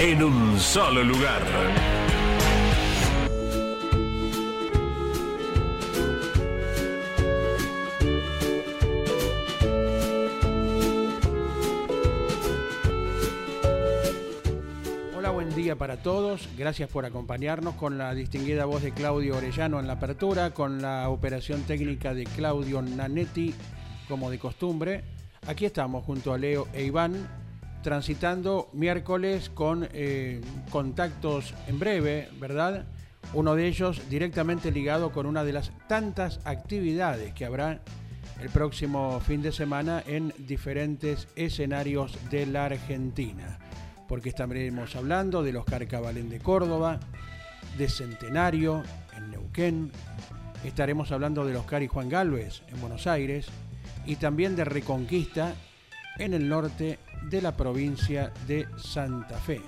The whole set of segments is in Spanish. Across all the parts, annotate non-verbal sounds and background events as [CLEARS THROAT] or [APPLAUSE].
en un solo lugar. Hola, buen día para todos. Gracias por acompañarnos con la distinguida voz de Claudio Orellano en la apertura, con la operación técnica de Claudio Nanetti, como de costumbre. Aquí estamos junto a Leo e Iván, transitando miércoles con eh, contactos en breve, ¿verdad? Uno de ellos directamente ligado con una de las tantas actividades que habrá el próximo fin de semana en diferentes escenarios de la Argentina. Porque estaremos hablando de los Carcabalén de Córdoba, de Centenario en Neuquén, estaremos hablando de los Cari Juan Galvez en Buenos Aires y también de Reconquista en el norte de la provincia de Santa Fe.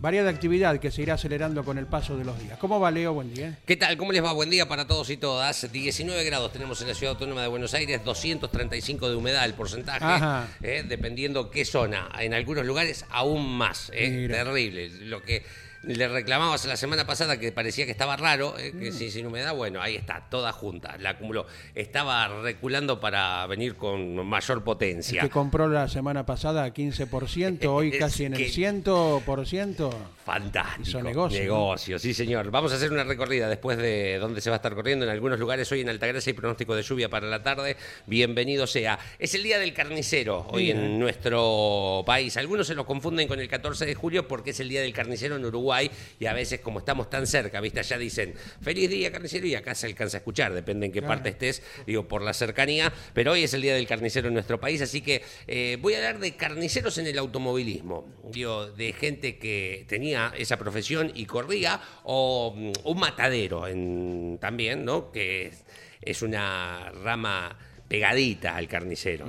Variada actividad que se irá acelerando con el paso de los días. ¿Cómo va, Leo? Buen día. ¿Qué tal? ¿Cómo les va? Buen día para todos y todas. 19 grados tenemos en la Ciudad Autónoma de Buenos Aires, 235 de humedad el porcentaje, eh, dependiendo qué zona. En algunos lugares aún más. Eh, terrible. Lo que le reclamabas la semana pasada que parecía que estaba raro, eh, que mm. sin humedad, bueno, ahí está, toda junta, la acumuló. Estaba reculando para venir con mayor potencia. que compró la semana pasada 15%, [LAUGHS] hoy casi en el 100%. Fantástico. negocio. Negocio, sí señor. Vamos a hacer una recorrida después de dónde se va a estar corriendo. En algunos lugares hoy en Altagracia hay pronóstico de lluvia para la tarde. Bienvenido sea. Es el día del carnicero hoy en nuestro país. Algunos se lo confunden con el 14 de julio porque es el día del carnicero en Uruguay y a veces como estamos tan cerca, ¿viste? Allá dicen, feliz día carnicero y acá se alcanza a escuchar, depende en qué parte estés, digo, por la cercanía, pero hoy es el día del carnicero en nuestro país, así que eh, voy a hablar de carniceros en el automovilismo, digo, de gente que tenía esa profesión y corría, o mm, un matadero en, también, ¿no? Que es una rama pegadita al carnicero.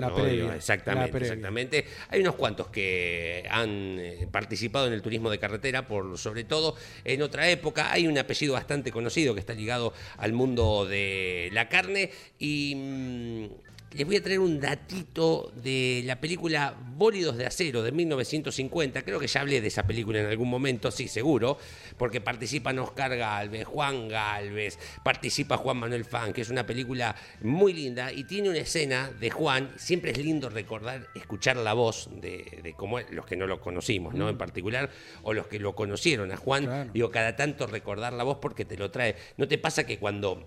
exactamente, exactamente. Hay unos cuantos que han eh, participado en el turismo de carretera, por sobre todo en otra época. Hay un apellido bastante conocido que está ligado al mundo de la carne y mm, les voy a traer un datito de la película Bólidos de Acero de 1950. Creo que ya hablé de esa película en algún momento, sí, seguro, porque participan Oscar Galvez, Juan Galvez, participa Juan Manuel Fan, que es una película muy linda y tiene una escena de Juan. Siempre es lindo recordar, escuchar la voz de, de como los que no lo conocimos, ¿no? En particular, o los que lo conocieron a Juan. Digo, cada tanto recordar la voz porque te lo trae. ¿No te pasa que cuando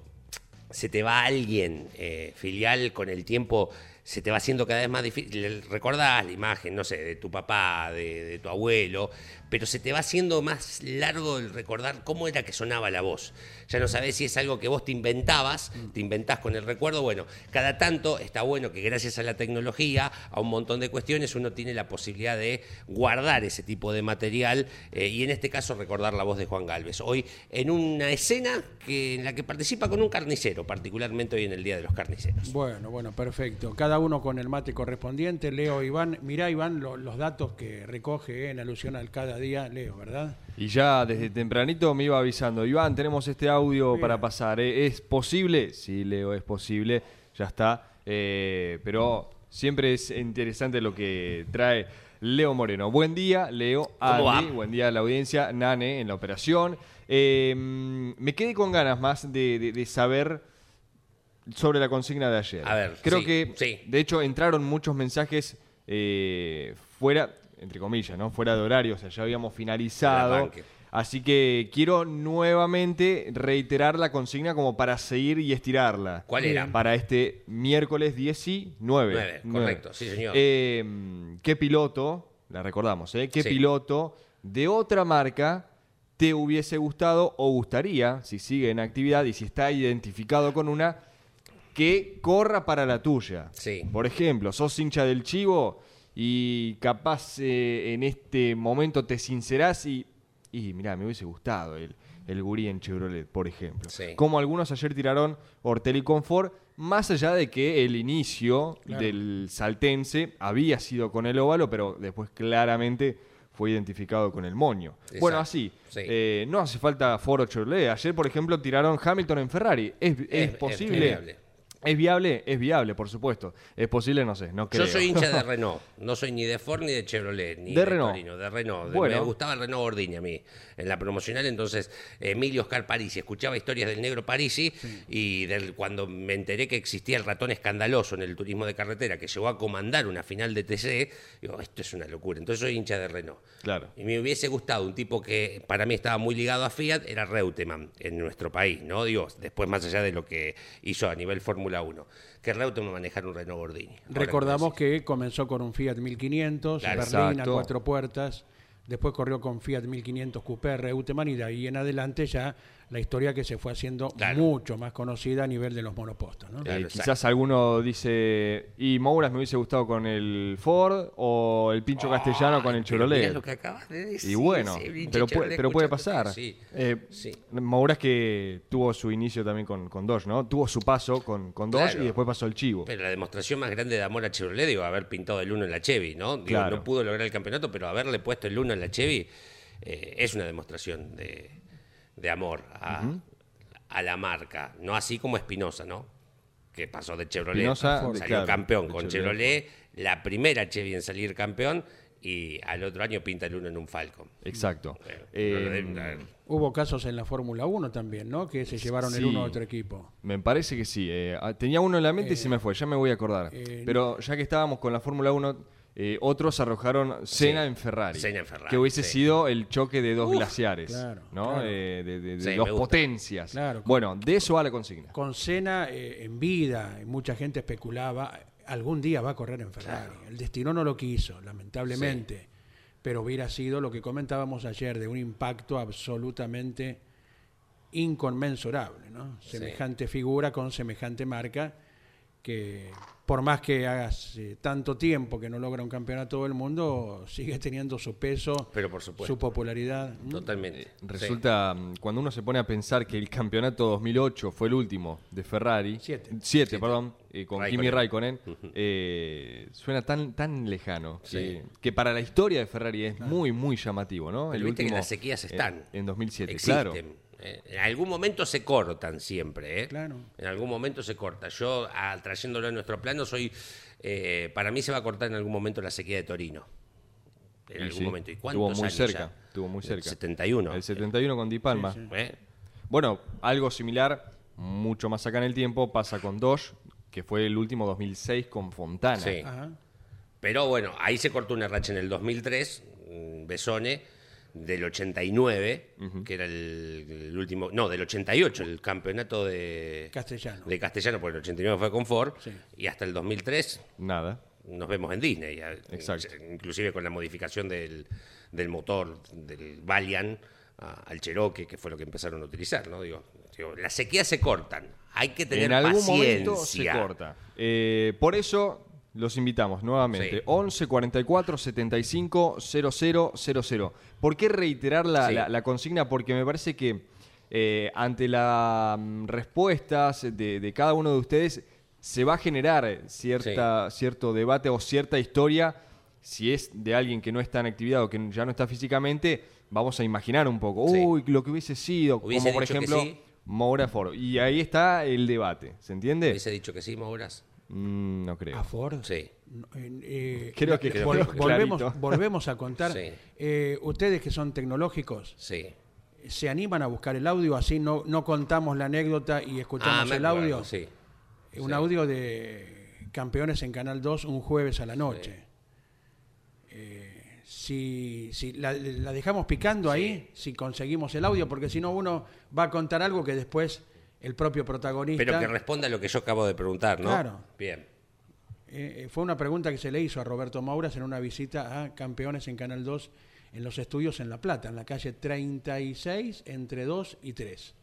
se te va alguien eh, filial con el tiempo se te va haciendo cada vez más difícil. Recordás la imagen, no sé, de tu papá, de, tu abuelo, pero se te va haciendo más largo el recordar cómo era que sonaba la voz. Ya no sabes si es algo que vos te inventabas, mm. te inventás con el recuerdo. Bueno, cada tanto está bueno que gracias a la tecnología, a un montón de cuestiones, uno tiene la posibilidad de guardar ese tipo de material eh, y en este caso recordar la voz de Juan Galvez. Hoy en una escena que, en la que participa con un carnicero, particularmente hoy en el Día de los Carniceros. Bueno, bueno, perfecto. Cada uno con el mate correspondiente. Leo Iván, mirá Iván los datos que recoge eh, en alusión al cada día, Leo, ¿verdad? Y ya desde tempranito me iba avisando, Iván, tenemos este audio para pasar, ¿eh? ¿es posible? Sí, Leo, es posible, ya está. Eh, pero siempre es interesante lo que trae Leo Moreno. Buen día, Leo, Andy, buen día a la audiencia, Nane en la operación. me quedé con ganas más de saber sobre la consigna de ayer. A ver, creo que, de hecho, entraron muchos mensajes eh, fuera, entre comillas, ¿no? Fuera de horario, o sea, ya habíamos finalizado. Así que quiero nuevamente reiterar la consigna como para seguir y estirarla. ¿Cuál era? Para este miércoles 19. Nueve, correcto, sí, señor. Eh, ¿Qué piloto, la recordamos, ¿eh? ¿Qué Sí. piloto de otra marca te hubiese gustado o gustaría, si sigue en actividad y si está identificado con una, que corra para la tuya? Sí. Por ejemplo, sos hincha del chivo y capaz eh, en este momento te sincerás y, y mirá, me hubiese gustado el, el gurí en Chevrolet, por ejemplo. Sí. Como algunos ayer tiraron Ortel y Confort, más allá de que el inicio Claro. del saltense había sido con el óvalo, pero después claramente fue identificado con el moño. Exacto. Bueno, así, Sí. eh, no hace falta Ford o Chevrolet. Ayer, por ejemplo, tiraron Hamilton en Ferrari. ¿Es, es Es- posible? viable. ¿Es viable? Es viable, por supuesto. ¿Es posible? No sé, no creo. Yo soy hincha de [LAUGHS] Renault, no soy ni de Ford ni de Chevrolet, ni De de, Renault. Torino, de Renault. Bueno. Me gustaba el Renault Gordini a mí, en la promocional, entonces Emilio Oscar Parisi, escuchaba historias del negro Parisi y del, cuando me enteré que existía el ratón escandaloso en el turismo de carretera, que llegó a comandar una final de TC, digo, esto es una locura, entonces soy hincha de Renault. Claro. Y me hubiese gustado un tipo que para mí estaba muy ligado a Fiat, era Reutemann en nuestro país, ¿no? Digo, después más allá de lo que hizo a nivel Fórmula 1, que Reutemann manejara un Renault Gordini. Recordamos que comenzó con un Fiat 1500, Claro, berlina, exacto. cuatro puertas. Después corrió con Fiat 1500 Coupé Reutemann y de ahí en adelante ya la historia que se fue haciendo Claro. mucho más conocida a nivel de los monopostos. ¿no? Claro, Eh, quizás alguno dice, y Mouras me hubiese gustado con el Ford o el Pincho Castellano con el Chevrolet. lo que acabas de decir, Y bueno, pero, puede, pero puede pasar. Sí, Eh, sí. Mouras que tuvo su inicio también con, con Dodge, ¿no? Tuvo su paso con, con Dodge Claro. y después pasó el Chivo. Pero la demostración más grande de amor a Chevrolet, digo, haber pintado el uno en la Chevy, ¿no? Digo, Claro. No pudo lograr el campeonato, pero haberle puesto el uno en la Chevy eh, es una demostración de, de amor a, a la marca. No así como Espinosa, ¿no? Que pasó de Chevrolet, Espinosa, salió claro, campeón con Chevrolet. Chevrolet, la primera Chevy en salir campeón, y al otro año pinta el uno en un Falcon. Exacto. Bueno, Eh, de- Hubo casos en la Fórmula 1 también, ¿no? Que se llevaron el uno a otro equipo. Me parece que sí. eh, ah, tenía uno en la mente y se me fue, ya me voy a acordar. eh, Pero ya que estábamos con la Fórmula 1, eh, otros arrojaron Sí, en Ferrari. Senna en Ferrari, Que hubiese sí. sido el choque de dos glaciares. claro, ¿no? claro. Eh, de de- de Sí, dos potencias. Claro. Bueno, de eso va la consigna. Con Senna eh, en vida, mucha gente especulaba, algún día va a correr en Ferrari. El destino no lo quiso, lamentablemente. Pero hubiera sido lo que comentábamos ayer, de un impacto absolutamente inconmensurable, ¿no? Semejante figura con semejante marca que por más que hagas eh, tanto tiempo que no logra un campeonato del mundo, sigue teniendo su peso, Pero por supuesto. su popularidad. Totalmente. Sí. Resulta, mm, cuando uno se pone a pensar que el campeonato 2008 fue el último de Ferrari, Siete. siete, perdón, eh, con Raikkonen. Kimi Raikkonen, eh, suena tan tan lejano Sí. que, que para la historia de Ferrari es muy muy llamativo, ¿no? Pero viste que las sequías están. en, en 2007, Existen. claro. Eh, En algún momento se cortan siempre, ¿eh? Claro. En algún momento se corta. Yo, trayéndolo a nuestro plano, soy. eh, para mí se va a cortar en algún momento la sequía de Torino. En Y algún sí, momento. ¿Y estuvo cuántos muy años cerca, ya? estuvo muy El cerca. 71. El 71 con Di Palma. ¿eh? Bueno, algo similar, mucho más acá en el tiempo, pasa con Dodge, que fue el último 2006 con Fontana. Sí. Ajá. Pero bueno, ahí se cortó una racha en el 2003, mm, Besone, del 89, que era el, el último. No, del 88, el campeonato de. Castellano. De Castellano, porque el 89 fue con Ford. Sí. Y hasta el 2003 Nada. nos vemos en Disney, Exacto. inclusive con la modificación del, del motor del Valiant a- al Cherokee, que fue lo que empezaron a utilizar, ¿no? Digo, digo, las sequías se cortan, hay que tener en algún paciencia. momento se corta. Eh, por eso los invitamos nuevamente. Sí. 11 44 75 00 00. ¿Por qué reiterar la, Sí. la- la consigna? Porque me parece que eh, ante las respuestas de, de cada uno de ustedes se va a generar cierta, cierto debate o cierta historia. Si es de alguien que no está en actividad o que ya no está físicamente, vamos a imaginar un poco. Uy, lo que hubiese sido. Hubiese como por ejemplo. Moura Foro. Y ahí está el debate. ¿Se entiende? ¿Hubiese dicho que sí, Mauras? Mm, no creo. ¿A Ford? Sí. Eh, Creo que vol- volvemos, [LAUGHS] volvemos a contar. Sí. Eh, ustedes que son tecnológicos, Sí. ¿se animan a buscar el audio? Así no, no contamos la anécdota y escuchamos Ah, el acuerdo, audio. Sí. Un Sí. audio de campeones en Canal 2 un jueves a la noche. Eh, si, si la, dejamos picando ahí, si conseguimos el audio, porque si no uno va a contar algo que después el propio protagonista... Pero que responda a lo que yo acabo de preguntar, ¿no? Claro. Bien. Eh, eh, fue una pregunta que se le hizo a Roberto Mauras en una visita a Campeones en Canal 2 en los estudios en La Plata, en la calle 36, entre 2 y 3.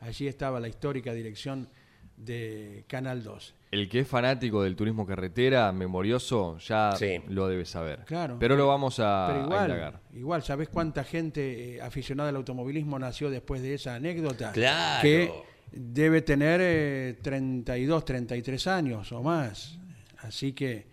Allí estaba la histórica dirección de Canal 2. El que es fanático del turismo carretera, memorioso, ya lo debe saber. Claro. Pero lo vamos a, pero igual, indagar. Igual, ¿sabés cuánta gente eh, aficionada al automovilismo nació después de esa anécdota? Claro. Que debe tener 32, 33 años o más. Así que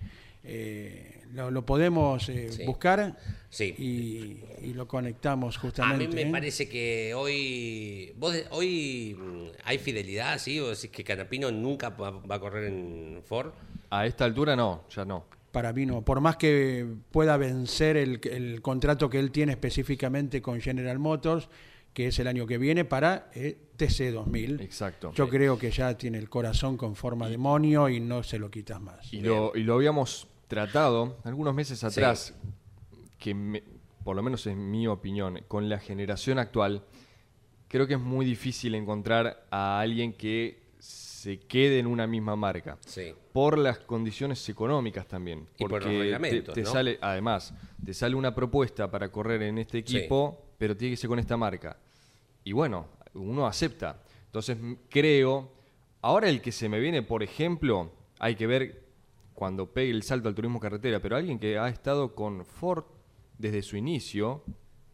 eh, lo, podemos eh, buscar y, lo conectamos justamente. A mí me ¿eh? parece que hoy hoy mm, hay fidelidad, ¿sí? O decís que Canapino nunca va, a correr en Ford. A esta altura no, ya no. Para mí no. Por más que pueda vencer el, el contrato que él tiene específicamente con General Motors, que es el año que viene para eh, TC2000. Exacto. Yo creo que ya tiene el corazón con forma de demonio y no se lo quitas más. Y lo, y lo habíamos tratado algunos meses atrás, que por lo menos en mi opinión, con la generación actual, creo que es muy difícil encontrar a alguien que se quede en una misma marca. Sí. Por las condiciones económicas también. Y por los reglamentos, te, sale, además, te sale una propuesta para correr en este equipo pero tiene que ser con esta marca. Y bueno, uno acepta. Entonces creo, ahora el que se me viene, por ejemplo, hay que ver cuando pegue el salto al turismo carretera, pero alguien que ha estado con Ford desde su inicio,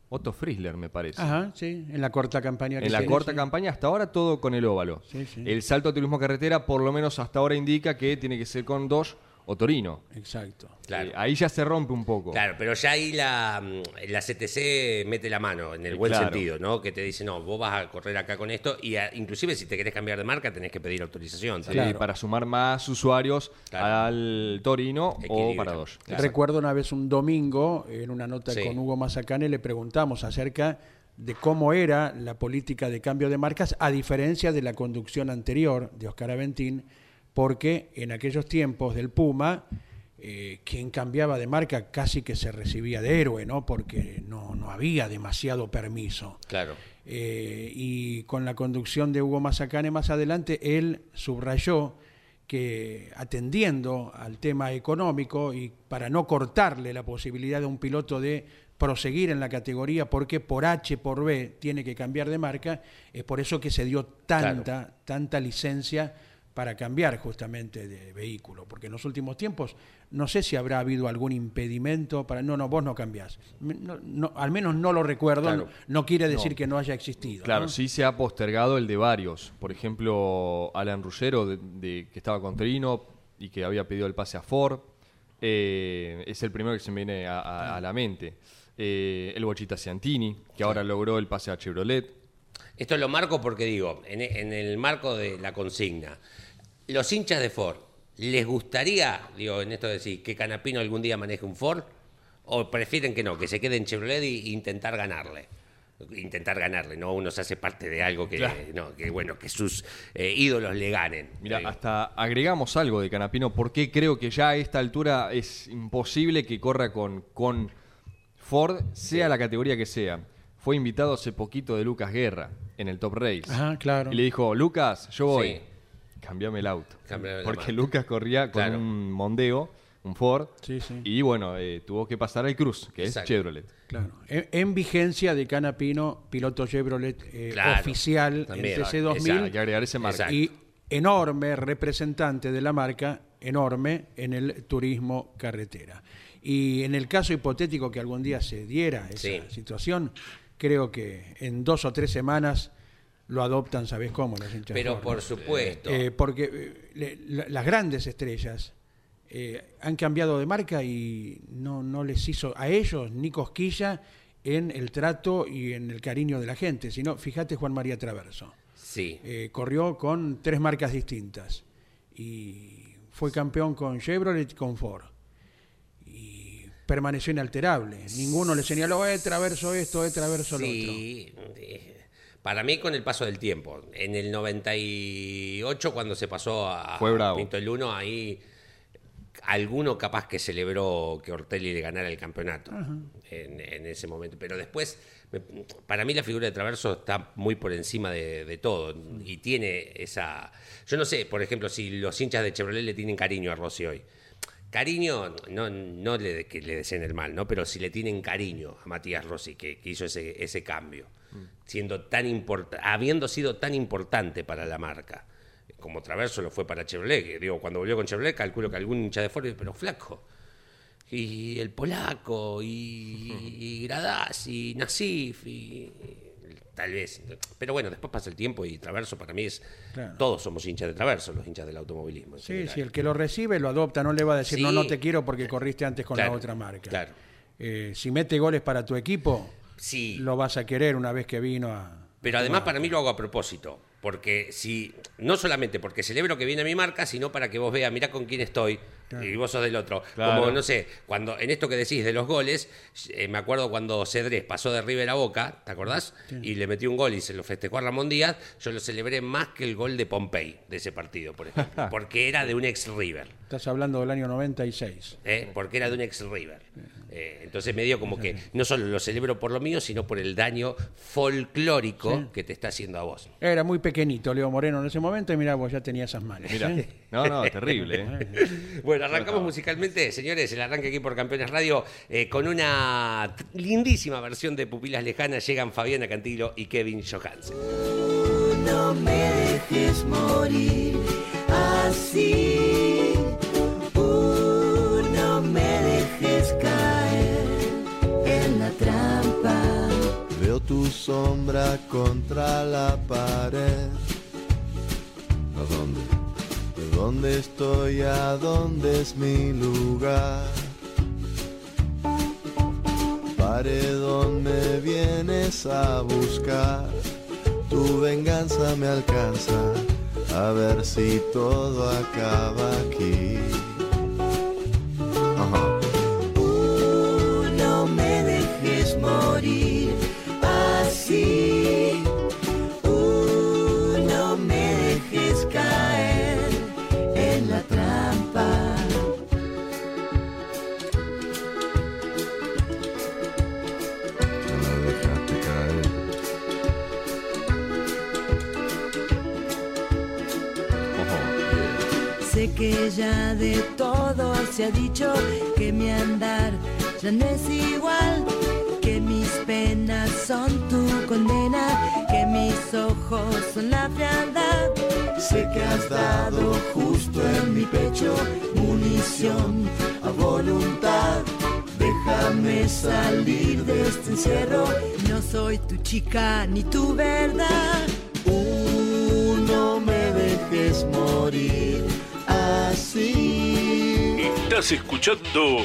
Otto Frizzler, me parece. Ajá, sí, en la corta campaña. Que en la corta campaña, hasta ahora todo con el óvalo. El salto al turismo carretera, por lo menos hasta ahora indica que tiene que ser con dos o Torino. Exacto. Claro. Eh, ahí ya se rompe un poco. Claro, pero ya ahí la, mm, la CTC mete la mano, en el buen sentido, ¿no? Que te dice, no, vos vas a correr acá con esto, y inclusive si te querés cambiar de marca tenés que pedir autorización. Sí, para sumar más usuarios al Torino o para dos. Recuerdo una vez un domingo, en una nota con Hugo Mazacane, le preguntamos acerca de cómo era la política de cambio de marcas, a diferencia de la conducción anterior de Oscar Aventín, porque en aquellos tiempos del Puma, eh, quien cambiaba de marca casi que se recibía de héroe, ¿no? Porque no, no había demasiado permiso. Claro. Eh, y con la conducción de Hugo Mazacane más adelante, él subrayó que atendiendo al tema económico y para no cortarle la posibilidad de un piloto de proseguir en la categoría porque por H, por B tiene que cambiar de marca, es por eso que se dio tanta, tanta licencia para cambiar justamente de vehículo, porque en los últimos tiempos no sé si habrá habido algún impedimento para... No, no, vos no cambiás. No, al menos no lo recuerdo, no, quiere decir que no haya existido. Claro, sí se ha postergado el de varios. Por ejemplo, Alan Ruggero, de, que estaba con Trino y que había pedido el pase a Ford, eh, es el primero que se me viene a, la mente. Eh, el Bochita Ciantini, que ahora logró el pase a Chevrolet. Esto lo marco porque digo, en, en el marco de la consigna, los hinchas de Ford, ¿les gustaría, digo, en esto de decir, que Canapino algún día maneje un Ford? ¿O prefieren que no, que se quede en Chevrolet e intentar ganarle? Intentar ganarle, ¿no? Uno se hace parte de algo que, no, que bueno, que sus eh, ídolos le ganen. Mira, hasta agregamos algo de Canapino, porque creo que ya a esta altura es imposible que corra con, con Ford, sea la categoría que sea. Fue invitado hace poquito de Lucas Guerra en el Top Race. Ajá, claro. Y le dijo, Lucas, yo voy. Cambiame el auto. Porque Lucas corría con un Mondeo, un Ford. Y bueno, eh, tuvo que pasar al Cruz, que es Chevrolet. Claro. En, vigencia de Canapino, piloto Chevrolet eh, oficial en TC2000. Hay que agregar ese marca. Y enorme representante de la marca, enorme en el turismo carretera. Y en el caso hipotético que algún día se diera esa situación, creo que en dos o tres semanas lo adoptan, ¿sabes cómo? Los hinchas Pero por supuesto. Eh, porque eh, las grandes estrellas eh, han cambiado de marca y no, no les hizo a ellos ni cosquilla en el trato y en el cariño de la gente, sino fíjate Juan María Traverso. Sí. corrió con tres marcas distintas y fue campeón con Chevrolet y con Ford. Y permaneció inalterable. Ninguno le señaló, eh, Traverso esto, eh, Traverso lo otro. Para mí, con el paso del tiempo. En el 98, cuando se pasó a Fue bravo. Pinto el 1, ahí alguno capaz que celebró que Ortelli le ganara el campeonato en, ese momento. Pero después, para mí la figura de Traverso está muy por encima de, todo y tiene esa... Yo no sé, por ejemplo, si los hinchas de Chevrolet le tienen cariño a Rossi hoy. Cariño, no, no le, que le deseen el mal, ¿no? pero si le tienen cariño a Matías Rossi, que, hizo ese, ese cambio. Siendo tan habiendo sido tan importante para la marca como Traverso lo fue para Chevrolet. digo, cuando volvió con Chevrolet, calculo que algún hincha de Ford, pero flaco. Y el polaco, y, Gradás, [LAUGHS] y Nasif, y, tal vez. Pero bueno, después pasa el tiempo y Traverso para mí es. Todos somos hinchas de Traverso, los hinchas del automovilismo. Sí, sí, el que lo recibe lo adopta, no le va a decir no, no te quiero porque corriste antes con la otra marca. Claro. Eh, si mete goles para tu equipo, sí. lo vas a querer una vez que vino a. Pero además, para mí lo hago a propósito porque si, no solamente porque celebro que viene mi marca, sino para que vos veas, mirá con quién estoy, y vos sos del otro. Como, no sé, cuando en esto que decís de los goles, eh, me acuerdo cuando Cedrés pasó de River a Boca, ¿te acordás? Y le metió un gol y se lo festejó a Ramón Díaz, yo lo celebré más que el gol de Pompey, de ese partido, por ejemplo, [LAUGHS] porque era de un ex River. Estás hablando del año 96. ¿Eh? Porque era de un ex River. Eh, entonces me dio como que no solo lo celebro por lo mío, sino por el daño folclórico que te está haciendo a vos. Era muy pequeñito Leo Moreno en ese momento y mira, vos ya tenía esas manos. [LAUGHS] No, no, terrible. [LAUGHS] bueno, arrancamos musicalmente, señores, el arranque aquí por Campeones Radio eh, con una lindísima versión de Pupilas Lejanas. Llegan Fabiana Cantilo y Kevin Johansen. No me dejes morir así. no me dejes caer en la trampa. Veo tu sombra contra la pared. ¿A dónde? ¿Dónde estoy? ¿A dónde es mi lugar? Paredón me vienes a buscar, tu venganza me alcanza, a ver si todo acaba aquí. no me dejes morir que ya de todo se ha dicho que mi andar ya no es igual, que mis penas son tu condena, que mis ojos son la frialdad. Sé que has dado justo en mi pecho munición a voluntad. Déjame salir de este encierro. No soy tu chica ni tu verdad. no me dejes morir Estás escuchando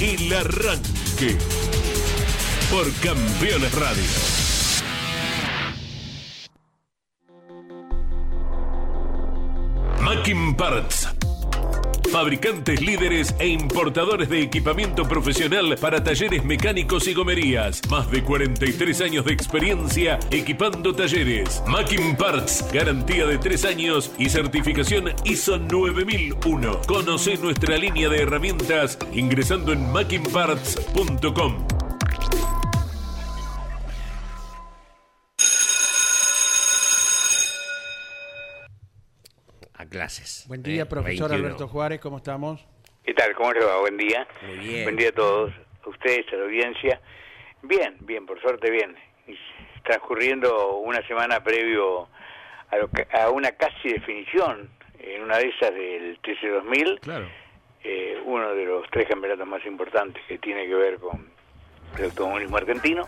El Arranque por Campeones Radio. Mackin Parts fabricantes líderes e importadores de equipamiento profesional para talleres mecánicos y gomerías. Más de 43 años de experiencia equipando talleres. Macking Parts, garantía de 3 años y certificación ISO 9001. Conoce nuestra línea de herramientas ingresando en mackingparts.com. clases. Buen día, ¿eh? profesor Alberto Juárez, ¿cómo estamos? ¿Qué tal? ¿Cómo le va? Buen día. Muy bien. Buen día a todos, a ustedes, a la audiencia. Bien, bien, por suerte bien. Transcurriendo una semana previo a, una casi definición en una de esas del TC2000, claro. Eh, uno de los tres campeonatos más importantes que tiene que ver con el automovilismo argentino.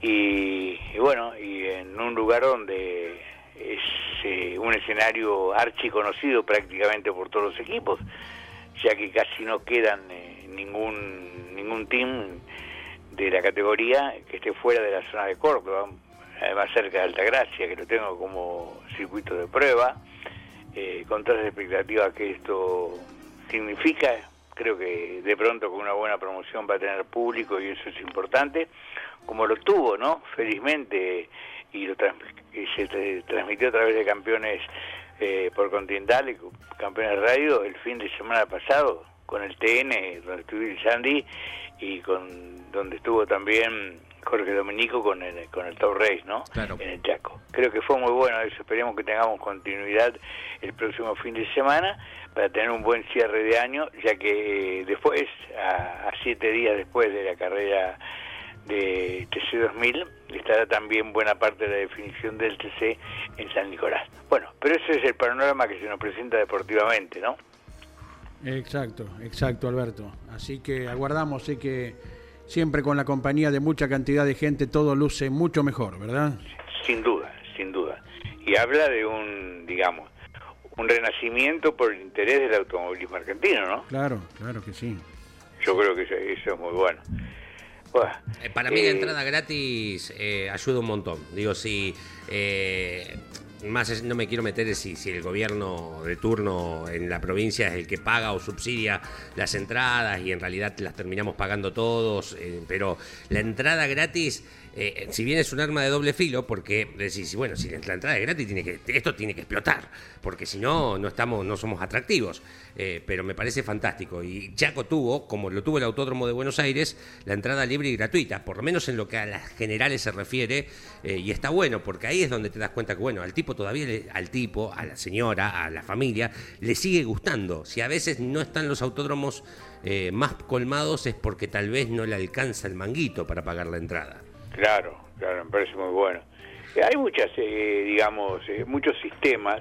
y bueno, y en un lugar donde es eh, un escenario archiconocido prácticamente por todos los equipos, ya que casi no quedan eh, ningún, ningún team de la categoría que esté fuera de la zona de Córdoba, además cerca de Altagracia, que lo tengo como circuito de prueba, eh, con todas las expectativas que esto significa, creo que de pronto con una buena promoción va a tener público y eso es importante, como lo tuvo, ¿no? Felizmente y, lo se transmitió a través de campeones eh, por Continental y campeones radio el fin de semana pasado con el TN, donde estuvo el Sandy y con donde estuvo también Jorge Dominico con el, con el Top Race, ¿no? Claro. En el Chaco. Creo que fue muy bueno eso. Esperemos que tengamos continuidad el próximo fin de semana para tener un buen cierre de año, ya que eh, después, a, a siete días después de la carrera de TC2000 estará también buena parte de la definición del TC en San Nicolás. Bueno, pero ese es el panorama que se nos presenta deportivamente, ¿no? Exacto, exacto, Alberto. Así que aguardamos, sé que siempre con la compañía de mucha cantidad de gente todo luce mucho mejor, ¿verdad? Sin duda, sin duda. Y habla de un, digamos, un renacimiento por el interés del automovilismo argentino, ¿no? Claro, claro que sí. Yo creo que eso, eso es muy bueno. Bueno, Eh, Para mí la eh, entrada gratis eh, ayuda un montón. Digo, si eh, más no me quiero meter si, si el gobierno de turno en la provincia es el que paga o subsidia las entradas y en realidad las terminamos pagando todos, eh, pero la entrada gratis, eh, si bien es un arma de doble filo, porque decís, bueno, si la entrada es gratis, tiene que, esto tiene que explotar, porque si no, no, estamos, no somos atractivos. Eh, pero me parece fantástico. Y Chaco tuvo, como lo tuvo el Autódromo de Buenos Aires, la entrada libre y gratuita, por lo menos en lo que a las generales se refiere, eh, y está bueno, porque ahí es donde te das cuenta que, bueno, al tipo todavía, le- al tipo, a la señora, a la familia, le sigue gustando. Si a veces no están los autódromos eh, más colmados es porque tal vez no le alcanza el manguito para pagar la entrada. Claro, claro, me parece muy bueno. Eh, Hay muchas, eh, digamos, eh, muchos sistemas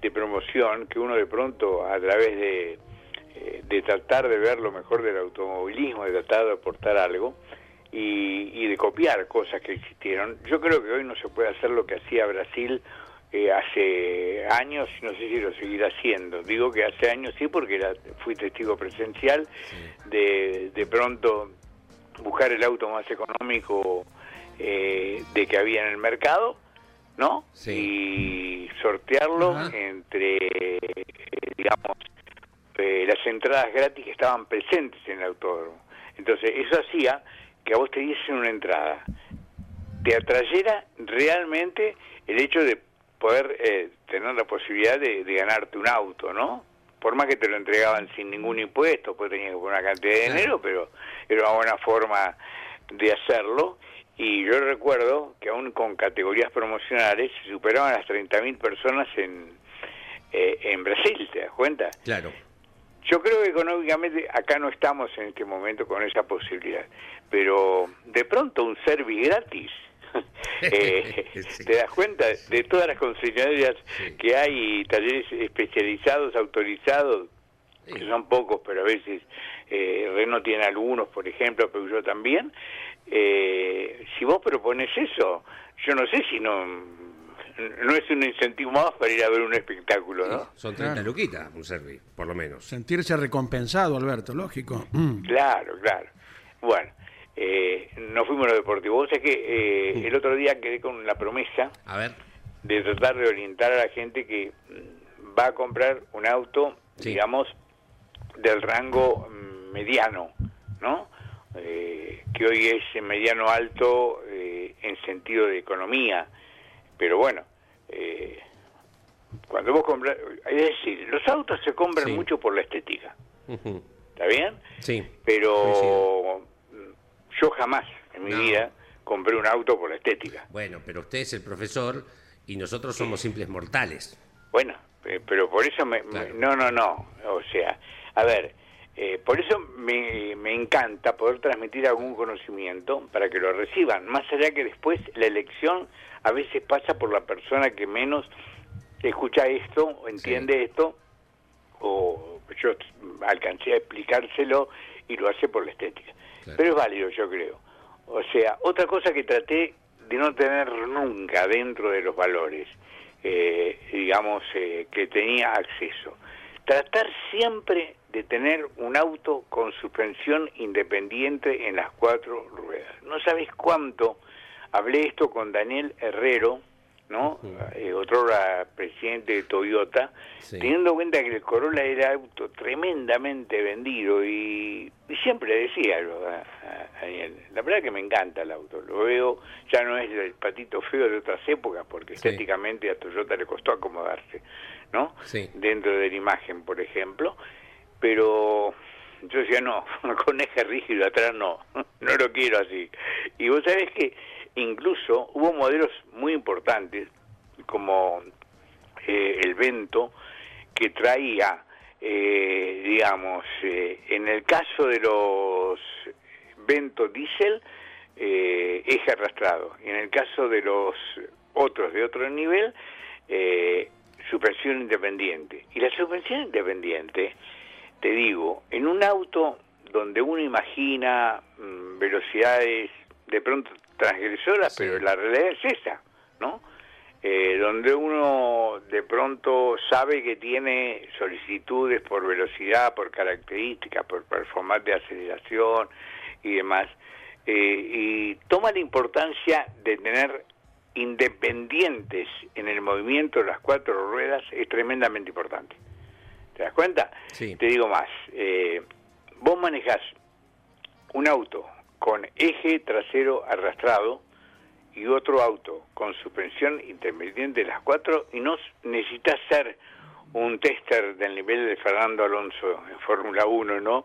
de promoción que uno de pronto a través de, eh, de tratar de ver lo mejor del automovilismo, de tratar de aportar algo y, y de copiar cosas que existieron. Yo creo que hoy no se puede hacer lo que hacía Brasil eh, hace años, y no sé si lo seguirá haciendo. Digo que hace años sí porque era, fui testigo presencial de, de pronto buscar el auto más económico eh, de que había en el mercado, ¿no? Y sortearlo Ajá. entre, eh, digamos, eh, las entradas gratis que estaban presentes en el autódromo. Entonces, eso hacía que a vos te diesen una entrada, te atrayera realmente el hecho de poder eh, tener la posibilidad de, de ganarte un auto, ¿no? Por más que te lo entregaban sin ningún impuesto, pues tenías que poner una cantidad de dinero, pero era una buena forma de hacerlo. Y yo recuerdo que aún con categorías promocionales se superaban las 30.000 personas en, eh, en Brasil, ¿te das cuenta? Claro. Yo creo que económicamente acá no estamos en este momento con esa posibilidad, pero de pronto un service gratis. [LAUGHS] eh, [LAUGHS] Sí. ¿Te das cuenta de todas las concesionarias Sí. que hay, talleres especializados, autorizados, que son pocos, pero a veces eh, Renault tiene algunos, por ejemplo, pero yo también. Eh, si vos propones eso, yo no sé si no no es un incentivo más para ir a ver un espectáculo, ¿no? Son 30 Claro. luquitas, un service, por lo menos. Sentirse recompensado, Alberto, lógico. Mm. Claro, claro. Bueno, eh, nos fuimos a lo deportivo. Vos sabés que eh, el otro día quedé con la promesa A ver. de tratar de orientar a la gente que mm, va a comprar un auto, Sí. digamos, del rango mm, mediano, ¿no? Eh, que hoy es mediano alto eh, en sentido de economía. Pero bueno, eh, cuando vos compras... Es decir, los autos se compran Sí. mucho por la estética. ¿Está bien? Sí. pero yo jamás en mi No. vida compré un auto por la estética. Bueno, pero usted es el profesor y nosotros somos simples mortales. Bueno, eh, pero por eso me, no, no, no, o sea, a ver, eh, por eso me, me encanta poder transmitir algún conocimiento para que lo reciban, más allá que después la elección a veces pasa por la persona que menos escucha esto o entiende esto o yo alcancé a explicárselo y lo hace por la estética. Claro. Pero es válido, yo creo. O sea, otra cosa que traté de no tener nunca dentro de los valores, eh, digamos, eh, que tenía acceso. Tratar siempre de tener un auto con suspensión independiente en las cuatro ruedas. No sabes cuánto hablé esto con Daniel Herrero, ¿no? Eh, otro presidente de Toyota, teniendo en cuenta que el Corolla era auto tremendamente vendido y, siempre decía a, Daniel, la verdad que me encanta el auto, lo veo, ya no es el patito feo de otras épocas, porque estéticamente a Toyota le costó acomodarse, ¿no? Dentro de la imagen, por ejemplo, pero yo decía, no, [LAUGHS] con eje rígido atrás no, [LAUGHS] no lo quiero así. Y vos sabés que incluso hubo modelos muy importantes, como eh, el Vento, que traía, eh, digamos, eh, en el caso de los Vento Diesel, eje arrastrado, y en el caso de los otros de otro nivel, suspensión independiente. Y la suspensión independiente, te digo, en un auto donde uno imagina mm, velocidades de pronto transgresoras, pero la realidad es esa, ¿no? Eh, donde uno de pronto sabe que tiene solicitudes por velocidad, por características, por performance de aceleración y demás, eh, y toma la importancia de tener independientes en el movimiento de las cuatro ruedas es tremendamente importante. ¿Te das cuenta? Sí. Te digo más, eh, vos manejás un auto con eje trasero arrastrado y otro auto con suspensión intermitente de las cuatro y no necesitas ser un tester del nivel de Fernando Alonso en Fórmula 1, ¿no?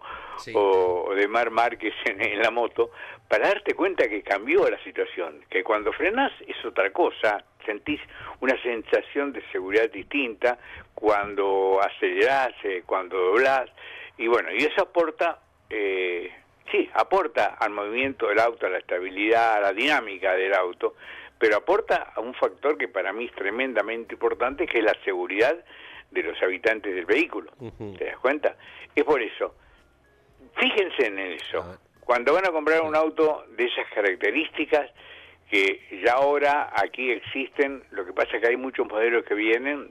O, de Mar Márquez en, la moto, para darte cuenta que cambió la situación, que cuando frenas es otra cosa, sentís una sensación de seguridad distinta, cuando acelerás, eh, cuando doblás, y bueno, y eso aporta eh, sí, aporta al movimiento del auto, a la estabilidad, a la dinámica del auto, pero aporta a un factor que para mí es tremendamente importante, que es la seguridad de los habitantes del vehículo. ¿Te das cuenta? Es por eso. Fíjense en eso. Cuando van a comprar un auto de esas características, que ya ahora aquí existen, lo que pasa es que hay muchos modelos que vienen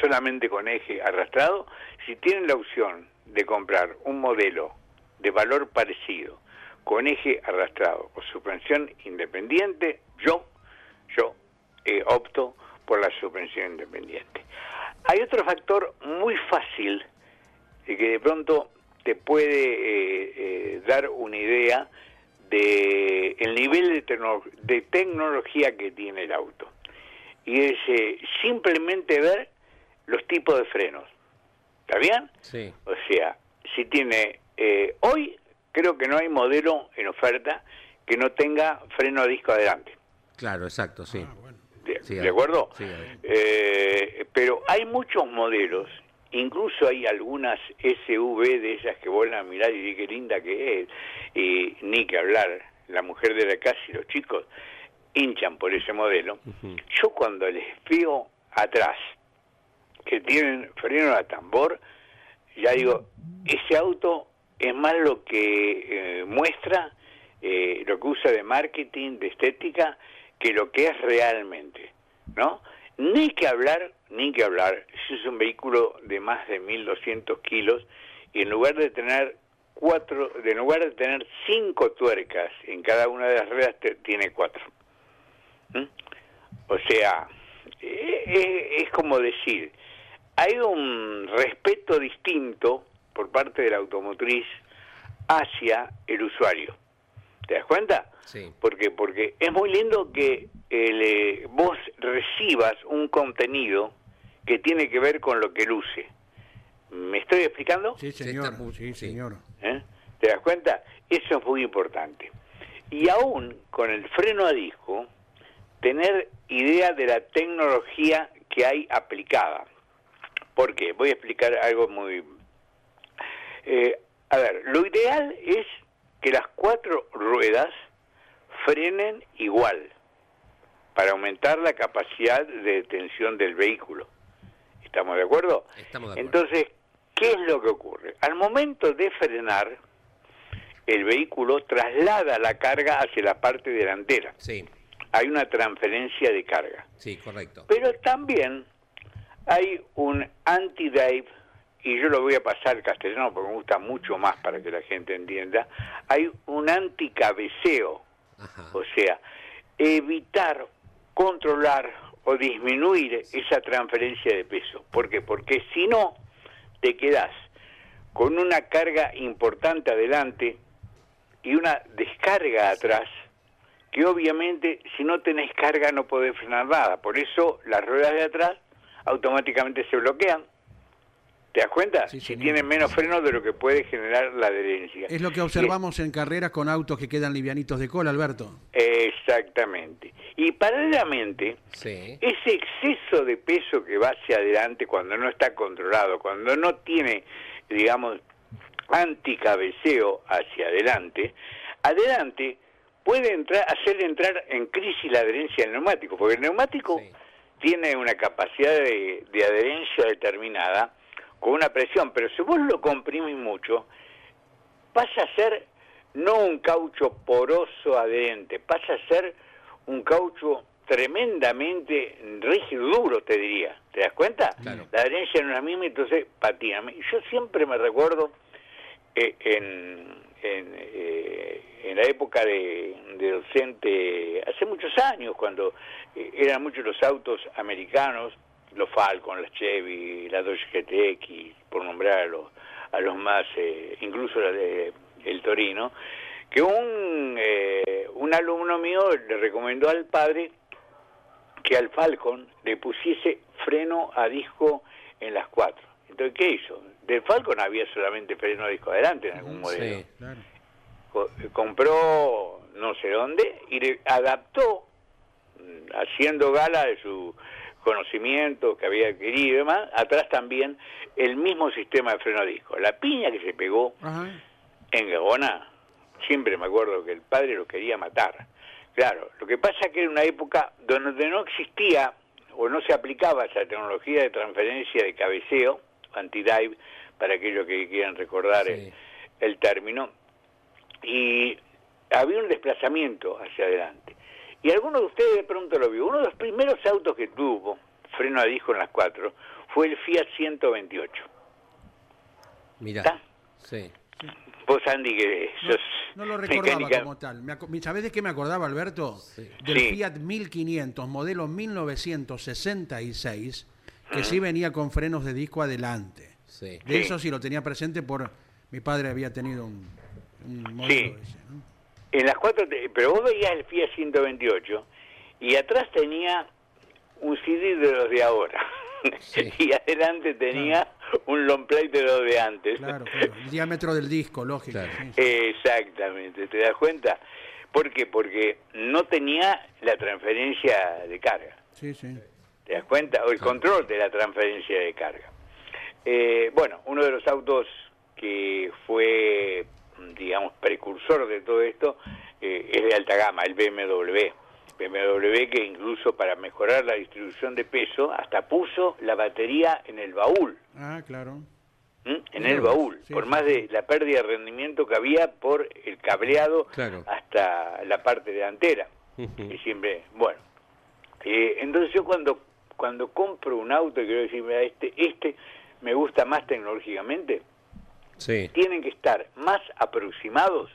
solamente con eje arrastrado, si tienen la opción de comprar un modelo de valor parecido, con eje arrastrado o suspensión independiente, yo, yo eh, opto por la suspensión independiente. Hay otro factor muy fácil y que de pronto te puede eh, eh, dar una idea de el nivel de, de, tecnología que tiene el auto. Y es simplemente ver los tipos de frenos. ¿Está bien? Sí. O sea, si tiene eh, hoy creo que no hay modelo en oferta que no tenga freno a disco adelante. Claro, exacto, sí. Ah, de, acuerdo? Eh, pero hay muchos modelos, incluso hay algunas SUV de esas que vuelven a mirar y dicen qué linda que es, y ni que hablar, la mujer de la casa y los chicos hinchan por ese modelo. Yo cuando les veo atrás que tienen freno a tambor, ya digo, ese auto es más lo que eh, muestra, eh, lo que usa de marketing, de estética, que lo que es realmente, ¿no? Ni que hablar, ni que hablar, si es un vehículo de más de 1.200 kilos y en lugar de tener cuatro, en lugar de tener cinco tuercas en cada una de las ruedas, tiene cuatro. ¿Mm? O sea, eh, es como decir, hay un respeto distinto por parte de la automotriz hacia el usuario. ¿Te das cuenta? Sí. Porque porque es muy lindo que eh, vos recibas un contenido que tiene que ver con lo que luce. ¿Me estoy explicando? Sí, señor. Sí, señor. ¿Eh? ¿Te das cuenta? Eso es muy importante. Y aún con el freno a disco, tener idea de la tecnología que hay aplicada. ¿Por qué? Voy a explicar algo muy eh, a ver, lo ideal es que las cuatro ruedas frenen igual para aumentar la capacidad de detención del vehículo. ¿Estamos de acuerdo? Estamos de acuerdo. Entonces, ¿qué es lo que ocurre? Al momento de frenar, el vehículo traslada la carga hacia la parte delantera. Sí. Hay una transferencia de carga. Sí, correcto. Pero también hay un anti-dive y yo lo voy a pasar al castellano porque me gusta mucho más para que la gente entienda, hay un anticabeceo, o sea, evitar, controlar o disminuir esa transferencia de peso. ¿Por qué? Porque si no, te quedas con una carga importante adelante y una descarga atrás, que obviamente si no tenés carga no podés frenar nada. Por eso las ruedas de atrás automáticamente se bloquean ¿Te das cuenta? si tienen menos freno de lo que puede generar la adherencia. Es lo que observamos en carreras con autos que quedan livianitos de cola, Alberto. Exactamente. Y paralelamente, ese exceso de peso que va hacia adelante cuando no está controlado, cuando no tiene, digamos, anticabeceo hacia adelante, adelante puede entrar, hacer entrar en crisis la adherencia del neumático, porque el neumático tiene una capacidad de adherencia determinada con una presión, pero si vos lo comprimís mucho, pasa a ser no un caucho poroso adherente, pasa a ser un caucho tremendamente rígido, duro, te diría. ¿Te das cuenta? La adherencia no es la misma, entonces patina. Yo siempre me recuerdo eh, en, eh, en, la época de, docente, hace muchos años, cuando eh, eran muchos los autos americanos, los Falcon, las Chevy, la Dodge GTX, por nombrar a los, a los más, eh, incluso la de el Torino, que un, eh, un alumno mío le recomendó al padre que al Falcon le pusiese freno a disco en las cuatro. Entonces, ¿qué hizo? Del Falcon había solamente freno a disco adelante en algún modelo. compró no sé dónde y le adaptó, mm, haciendo gala de su conocimiento que había adquirido y demás, atrás también el mismo sistema de freno a disco. La piña que se pegó en Gabona, siempre me acuerdo que el padre lo quería matar. Claro, lo que pasa es que era una época donde no existía o no se aplicaba esa tecnología de transferencia de cabeceo, anti-dive, para aquellos que quieran recordar el, el término, y había un desplazamiento hacia adelante. Y alguno de ustedes de pronto lo vio. Uno de los primeros autos que tuvo, freno a disco en las cuatro, fue el Fiat 128. Mira. Sí. Vos, Andy, que sos no, lo recordaba como tal. ¿Sabés de qué me acordaba, Alberto? Del Fiat 1500, modelo 1966, que sí venía con frenos de disco adelante. Sí. De eso sí lo tenía presente por... Mi padre había tenido un, modelo ese, ¿no? En las cuatro, pero vos veías el Fiat 128 y atrás tenía un CD de los de ahora. [LAUGHS] y adelante tenía un long play de los de antes. Claro, el diámetro del disco, lógico. Exactamente, ¿te das cuenta? ¿Por qué? Porque no tenía la transferencia de carga. Sí, sí. ¿Te das cuenta? O el control de la transferencia de carga. Eh, bueno, uno de los autos que fue digamos, precursor de todo esto, eh, es de alta gama, el BMW. BMW que incluso para mejorar la distribución de peso hasta puso la batería en el baúl. Ah, claro. ¿Mm? En el baúl, por más de la pérdida de rendimiento que había por el cableado hasta la parte delantera. Y siempre, bueno. Eh, entonces yo cuando cuando compro un auto, quiero decir, este, este me gusta más tecnológicamente, tienen que estar más aproximados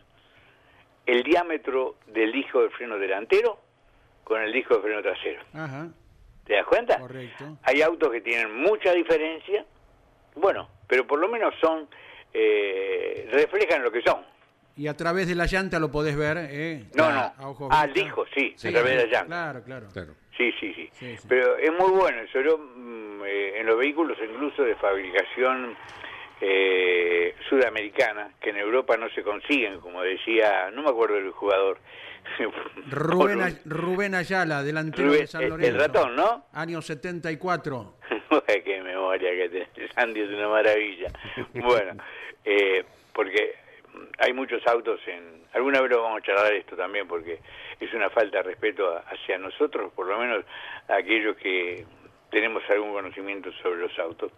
el diámetro del disco de freno delantero con el disco de freno trasero. ¿Te das cuenta? Correcto. Hay autos que tienen mucha diferencia, bueno, pero por lo menos son, eh, reflejan lo que son. Y a través de la llanta lo podés ver, ¿eh? No, no. Ah, el disco, sí, a través de la llanta. Claro, claro. Sí, sí, sí, Pero es muy bueno eso. Yo, mm, eh, en los vehículos incluso de fabricación eh, sudamericana, que en Europa no se consiguen, como decía, no me acuerdo del jugador. [LAUGHS] Rubén, Ayala, delantero de San Lorenzo. El ratón, ¿no? Año 74. [LAUGHS] Qué memoria que tenés, Sandy, es una maravilla. bueno, eh, porque hay muchos autos en... Alguna vez lo vamos a charlar esto también, porque es una falta de respeto hacia nosotros, por lo menos aquellos que tenemos algún conocimiento sobre los autos.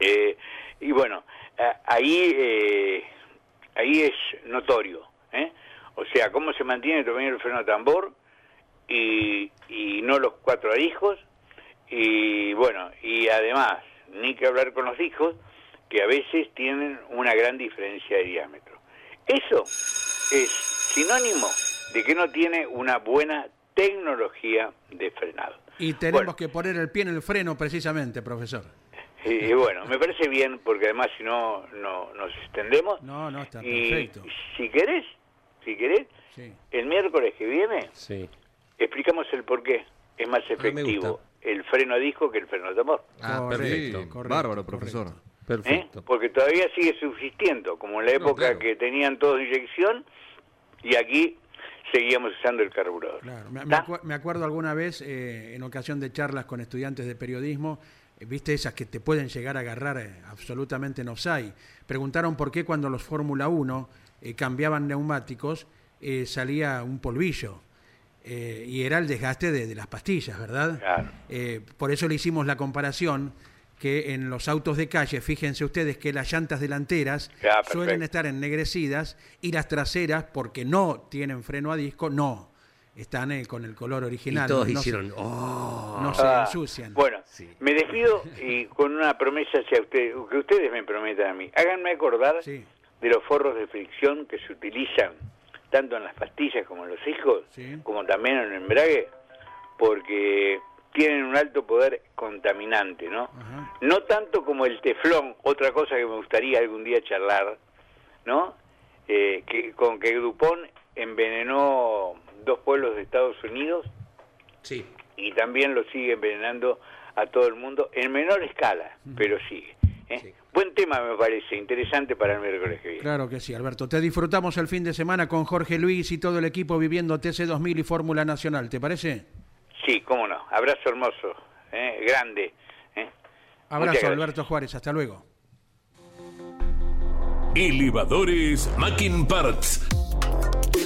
Eh, y bueno, ahí, eh, ahí es notorio. ¿eh? O sea, cómo se mantiene también el freno de tambor y, y no los cuatro hijos. Y bueno, y además, ni que hablar con los hijos, que a veces tienen una gran diferencia de diámetro. Eso es sinónimo de que no tiene una buena tecnología de frenado. Y tenemos que poner el pie en el freno precisamente, profesor. Y, bueno, me parece bien porque además si no, no nos extendemos. No, no, está y perfecto. Si querés, si querés, Sí. el miércoles que viene Sí. explicamos el por qué es más me efectivo el freno a disco que el freno a tambor. Ah, perfecto. correcto, Bárbaro, correcto. profesor. ¿eh? Perfecto. Porque todavía sigue subsistiendo, como en la época claro. que tenían todo inyección y aquí seguíamos usando el carburador. Claro, me, me me acuerdo alguna vez, eh, en ocasión de charlas con estudiantes de periodismo, eh, viste esas que te pueden llegar a agarrar eh, absolutamente en offside. Preguntaron por qué cuando los Fórmula 1 eh, cambiaban neumáticos eh, salía un polvillo. Eh, y era el desgaste de, de las pastillas, ¿verdad? Claro. Por eso le hicimos la comparación que en los autos de calle, fíjense ustedes que las llantas delanteras Ya, suelen estar ennegrecidas y las traseras, porque no tienen freno a disco, no. Están eh, con el color Y original. todos no, no hicieron, se, oh. no se Ah, ensucian. Bueno, me despido y con una promesa hacia ustedes, que ustedes me prometan a mí. Háganme acordar Sí. de los forros de fricción que se utilizan tanto en las pastillas como en los hijos, Sí. como también en el embrague, porque tienen un alto poder contaminante, ¿no? Ajá. No tanto como el teflón, otra cosa que me gustaría algún día charlar, ¿no? Eh, que, con que Dupont envenenó dos pueblos de Estados Unidos Sí. y también lo sigue envenenando a todo el mundo en menor escala, pero sigue. ¿eh? Sí. Buen tema me parece, interesante para el miércoles que viene. Claro que sí, Alberto. Te disfrutamos el fin de semana con Jorge Luis y todo el equipo viviendo TC2000 y Fórmula Nacional. ¿Te parece? Sí, cómo no. Abrazo hermoso, ¿eh? grande. ¿eh? Abrazo. Alberto Juárez. Hasta luego. Elevadores Mackin Parts.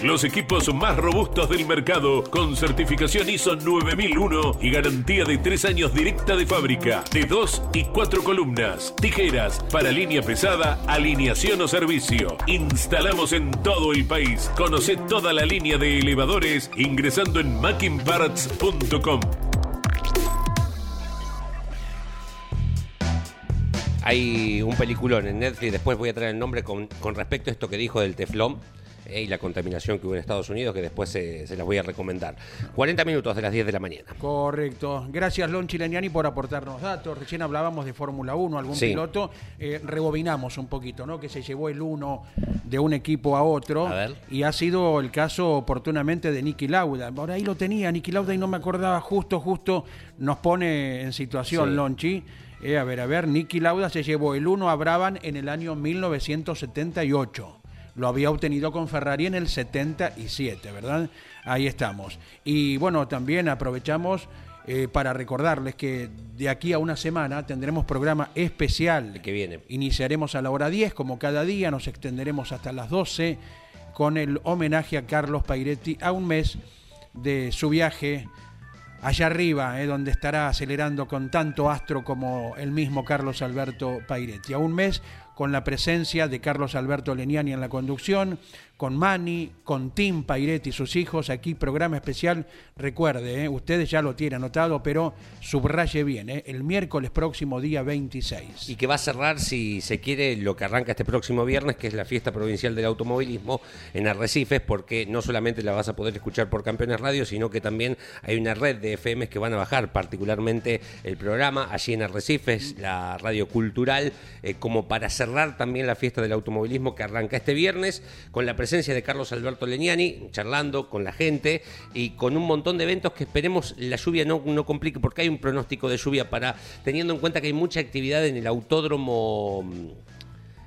Los equipos más robustos del mercado con certificación ISO 9001 y garantía de 3 años directa de fábrica, de 2 y 4 columnas, tijeras para línea pesada, alineación o servicio. Instalamos en todo el país. Conoce toda la línea de elevadores ingresando en mackinparts.com. Hay un peliculón en Netflix, después voy a traer el nombre con, con respecto a esto que dijo del teflón eh, y la contaminación que hubo en Estados Unidos, que después se, se las voy a recomendar. 40 minutos de las 10 de la mañana. Correcto. Gracias, Lon Chileniani, por aportarnos datos. Recién hablábamos de Fórmula 1, algún Sí. piloto. Eh, rebobinamos un poquito, ¿no? Que se llevó el uno de un equipo a otro. A ver. Y ha sido el caso oportunamente de Nicky Lauda. Ahora ahí lo tenía, Nicky Lauda, y no me acordaba. Justo, justo nos pone en situación, Sí. Lonchi. Eh, a ver, a ver, Nicky Lauda se llevó el 1 a Brabham en el año 1978. Lo había obtenido con Ferrari en el 77, ¿verdad? Ahí estamos. Y bueno, también aprovechamos eh, para recordarles que de aquí a una semana tendremos programa especial. El que viene. Iniciaremos a la hora 10, como cada día, nos extenderemos hasta las 12 con el homenaje a Carlos Pairetti a un mes de su viaje allá arriba, eh, donde estará acelerando con tanto astro como el mismo Carlos Alberto Pairetti. A un mes con la presencia de Carlos Alberto Leniani en la conducción, con Mani, con Tim Pairetti y sus hijos, aquí programa especial, recuerde, eh, ustedes ya lo tienen anotado, pero subraye bien, eh, el miércoles próximo día 26. Y que va a cerrar, si se quiere, lo que arranca este próximo viernes, que es la fiesta provincial del automovilismo en Arrecifes, porque no solamente la vas a poder escuchar por Campeones Radio, sino que también hay una red de FMs que van a bajar, particularmente el programa allí en Arrecifes, la radio cultural, eh, como para cerrar también la fiesta del automovilismo que arranca este viernes, con la presencia de Carlos Alberto Leniani, charlando con la gente y con un montón de eventos que esperemos la lluvia no, no complique, porque hay un pronóstico de lluvia para, teniendo en cuenta que hay mucha actividad en el autódromo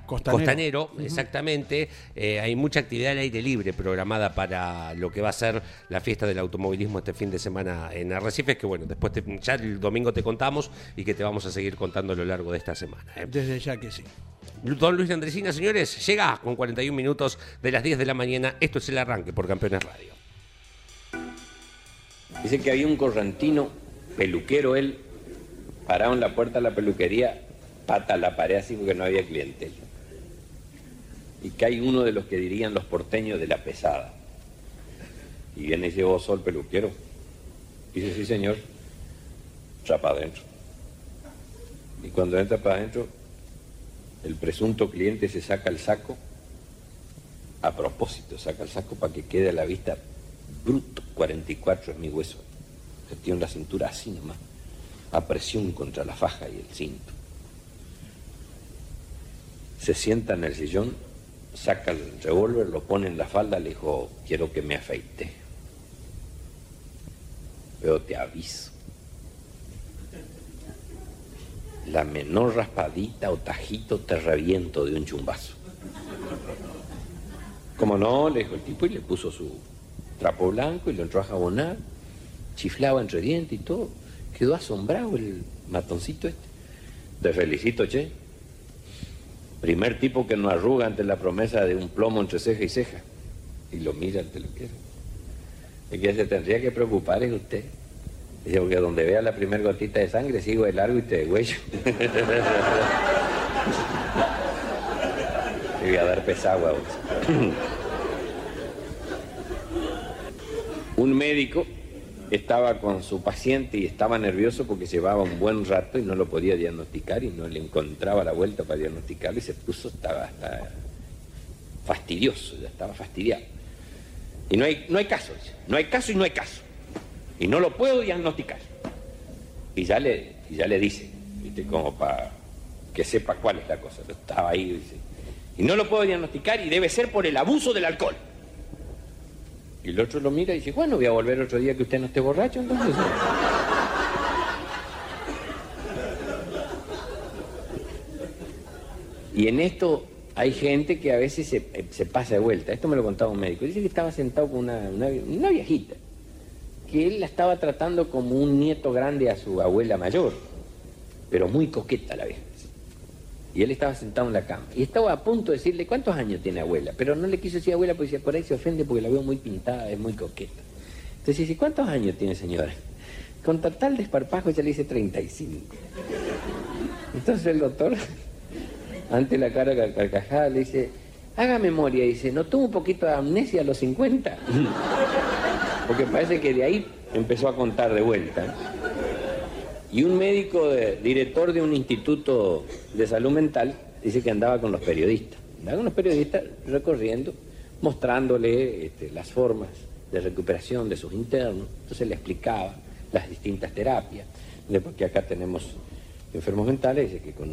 Costanero. Costanero, exactamente. Eh, hay mucha actividad al aire libre programada para lo que va a ser la fiesta del automovilismo este fin de semana en Arrecifes, que bueno, después te- ya el domingo te contamos y que te vamos a seguir contando a lo largo de esta semana. ¿eh? Desde ya que sí. Don Luis Andresina, señores, llega con 41 minutos de las 10 de la mañana. Esto es el arranque por Campeones Radio. Dice que había un correntino, peluquero él, parado en la puerta de la peluquería, pata a la pared así porque no había cliente. Y hay uno de los que dirían los porteños de la pesada. Y viene y dice, vos el peluquero. Dice, sí señor, entra para adentro. Y cuando entra para adentro, el presunto cliente se saca el saco, a propósito, saca el saco para que quede a la vista bruto, 44 es mi hueso. que tiene la cintura así nomás, a presión contra la faja y el cinto. Se sienta en el sillón, saca el revólver, lo pone en la falda, le dijo, quiero que me afeite. Pero te aviso. La menor raspadita o tajito te reviento de un chumbazo. Como no, le dijo el tipo y le puso su trapo blanco y lo entró a jabonar, chiflaba entre dientes y todo. Quedó asombrado el matoncito este. Te felicito, che. Primer tipo que no arruga ante la promesa de un plomo entre ceja y ceja. Y lo mira ante lo que El que se tendría que preocupar es usted. Dice, porque donde vea la primera gotita de sangre, sigo de largo y te huello. Te [LAUGHS] voy a dar pesagua. [CLEARS THROAT] un médico estaba con su paciente y estaba nervioso porque llevaba un buen rato y no lo podía diagnosticar y no le encontraba la vuelta para diagnosticarlo y se puso, estaba hasta fastidioso, ya estaba fastidiado. Y no hay, no hay caso, no hay caso y no hay caso. Y no lo puedo diagnosticar. Y ya le, ya le dice, ¿viste? como para que sepa cuál es la cosa. Estaba ahí, dice. Y no lo puedo diagnosticar y debe ser por el abuso del alcohol. Y el otro lo mira y dice, bueno, voy a volver otro día que usted no esté borracho, entonces. y en esto hay gente que a veces se, pasa de vuelta. Esto me lo contaba un médico. Dice que estaba sentado con una, una viejita, que él la estaba tratando como un nieto grande a su abuela mayor, pero muy coqueta la vieja. Y él estaba sentado en la cama. Y estaba a punto de decirle, ¿cuántos años tiene abuela? Pero no le quiso decir abuela porque decía, por ahí se ofende porque la veo muy pintada, es muy coqueta. Entonces dice, ¿cuántos años tiene señora? Con total desparpajo ya le dice 35. Entonces el doctor, ante la cara carcajada, le dice, haga memoria. Dice, ¿no tuvo un poquito de amnesia a los 50? [LAUGHS] Porque parece que de ahí empezó a contar de vuelta. Y un médico, director de un instituto de salud mental, dice que andaba con los periodistas. Andaba con los periodistas recorriendo, mostrándole este, las formas de recuperación de sus internos. Entonces le explicaba las distintas terapias. Porque acá tenemos enfermos mentales que con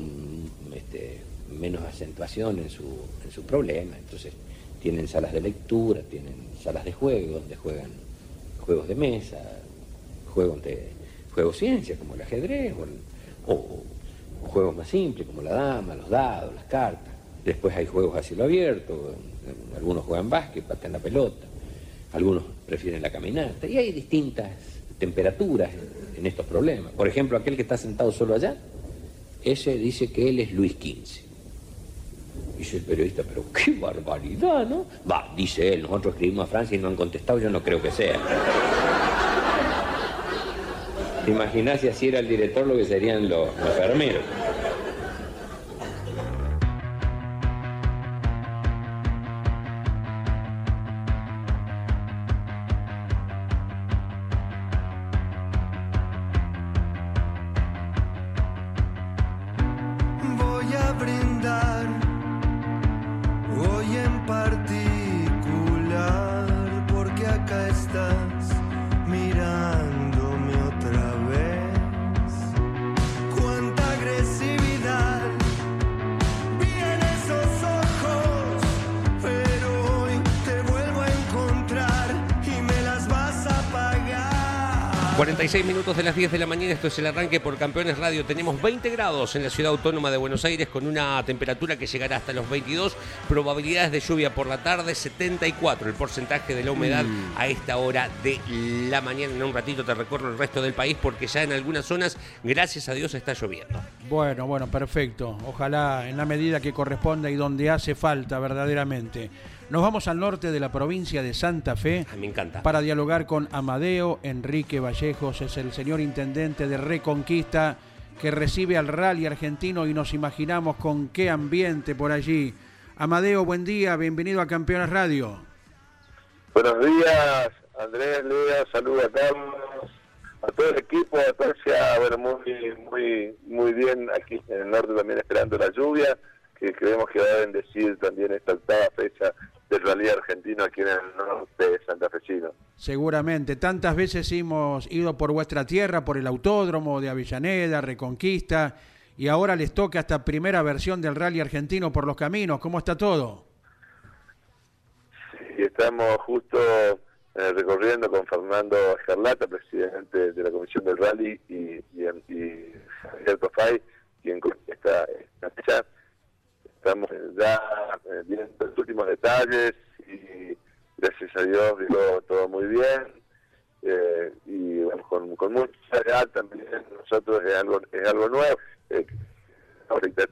este, menos acentuación en su, en su problema. Entonces tienen salas de lectura, tienen salas de juego, donde juegan juegos de mesa, juegos de juegos ciencia, como el ajedrez, o, juegos más simples, como la dama, los dados, las cartas. Después hay juegos a cielo abierto, algunos juegan básquet, patean la pelota, algunos prefieren la caminata, y hay distintas temperaturas en, estos problemas. Por ejemplo, aquel que está sentado solo allá, ese dice que él es Luis XV. Dice el periodista, pero qué barbaridad, ¿no? Va, dice él, nosotros escribimos a Francia y no han contestado, yo no creo que sea. ¿Te imaginas si así era el director lo que serían los, enfermeros? Minutos de las 10 de la mañana, esto es el arranque por Campeones Radio. Tenemos 20 grados en la ciudad autónoma de Buenos Aires con una temperatura que llegará hasta los 22, probabilidades de lluvia por la tarde 74, el porcentaje de la humedad mm. a esta hora de la mañana. En un ratito te recorro el resto del país porque ya en algunas zonas, gracias a Dios, está lloviendo. Bueno, bueno, perfecto. Ojalá en la medida que corresponda y donde hace falta verdaderamente. Nos vamos al norte de la provincia de Santa Fe. Me encanta. Para dialogar con Amadeo Enrique Vallejos, es el señor intendente de Reconquista que recibe al rally argentino y nos imaginamos con qué ambiente por allí. Amadeo, buen día, bienvenido a Campeones Radio. Buenos días, Andrés, Lea, saludos a todos, a todo el equipo, a todos, bueno, muy, muy, muy bien aquí en el norte también esperando la lluvia que creemos que va a bendecir también esta octava fecha del rally argentino aquí en el norte de Santa Fecino. Seguramente, tantas veces hemos ido por vuestra tierra, por el autódromo de Avellaneda, Reconquista, y ahora les toca esta primera versión del rally argentino por los caminos. ¿Cómo está todo? Sí, estamos justo eh, recorriendo con Fernando Escarlata, presidente de la Comisión del Rally, y, y, y Javier Tofay, quien esta, esta fecha. Estamos ya eh, viendo los últimos detalles y gracias a Dios digo todo muy bien. Eh, y con, con mucha edad también nosotros es algo, es algo nuevo. Eh, ahorita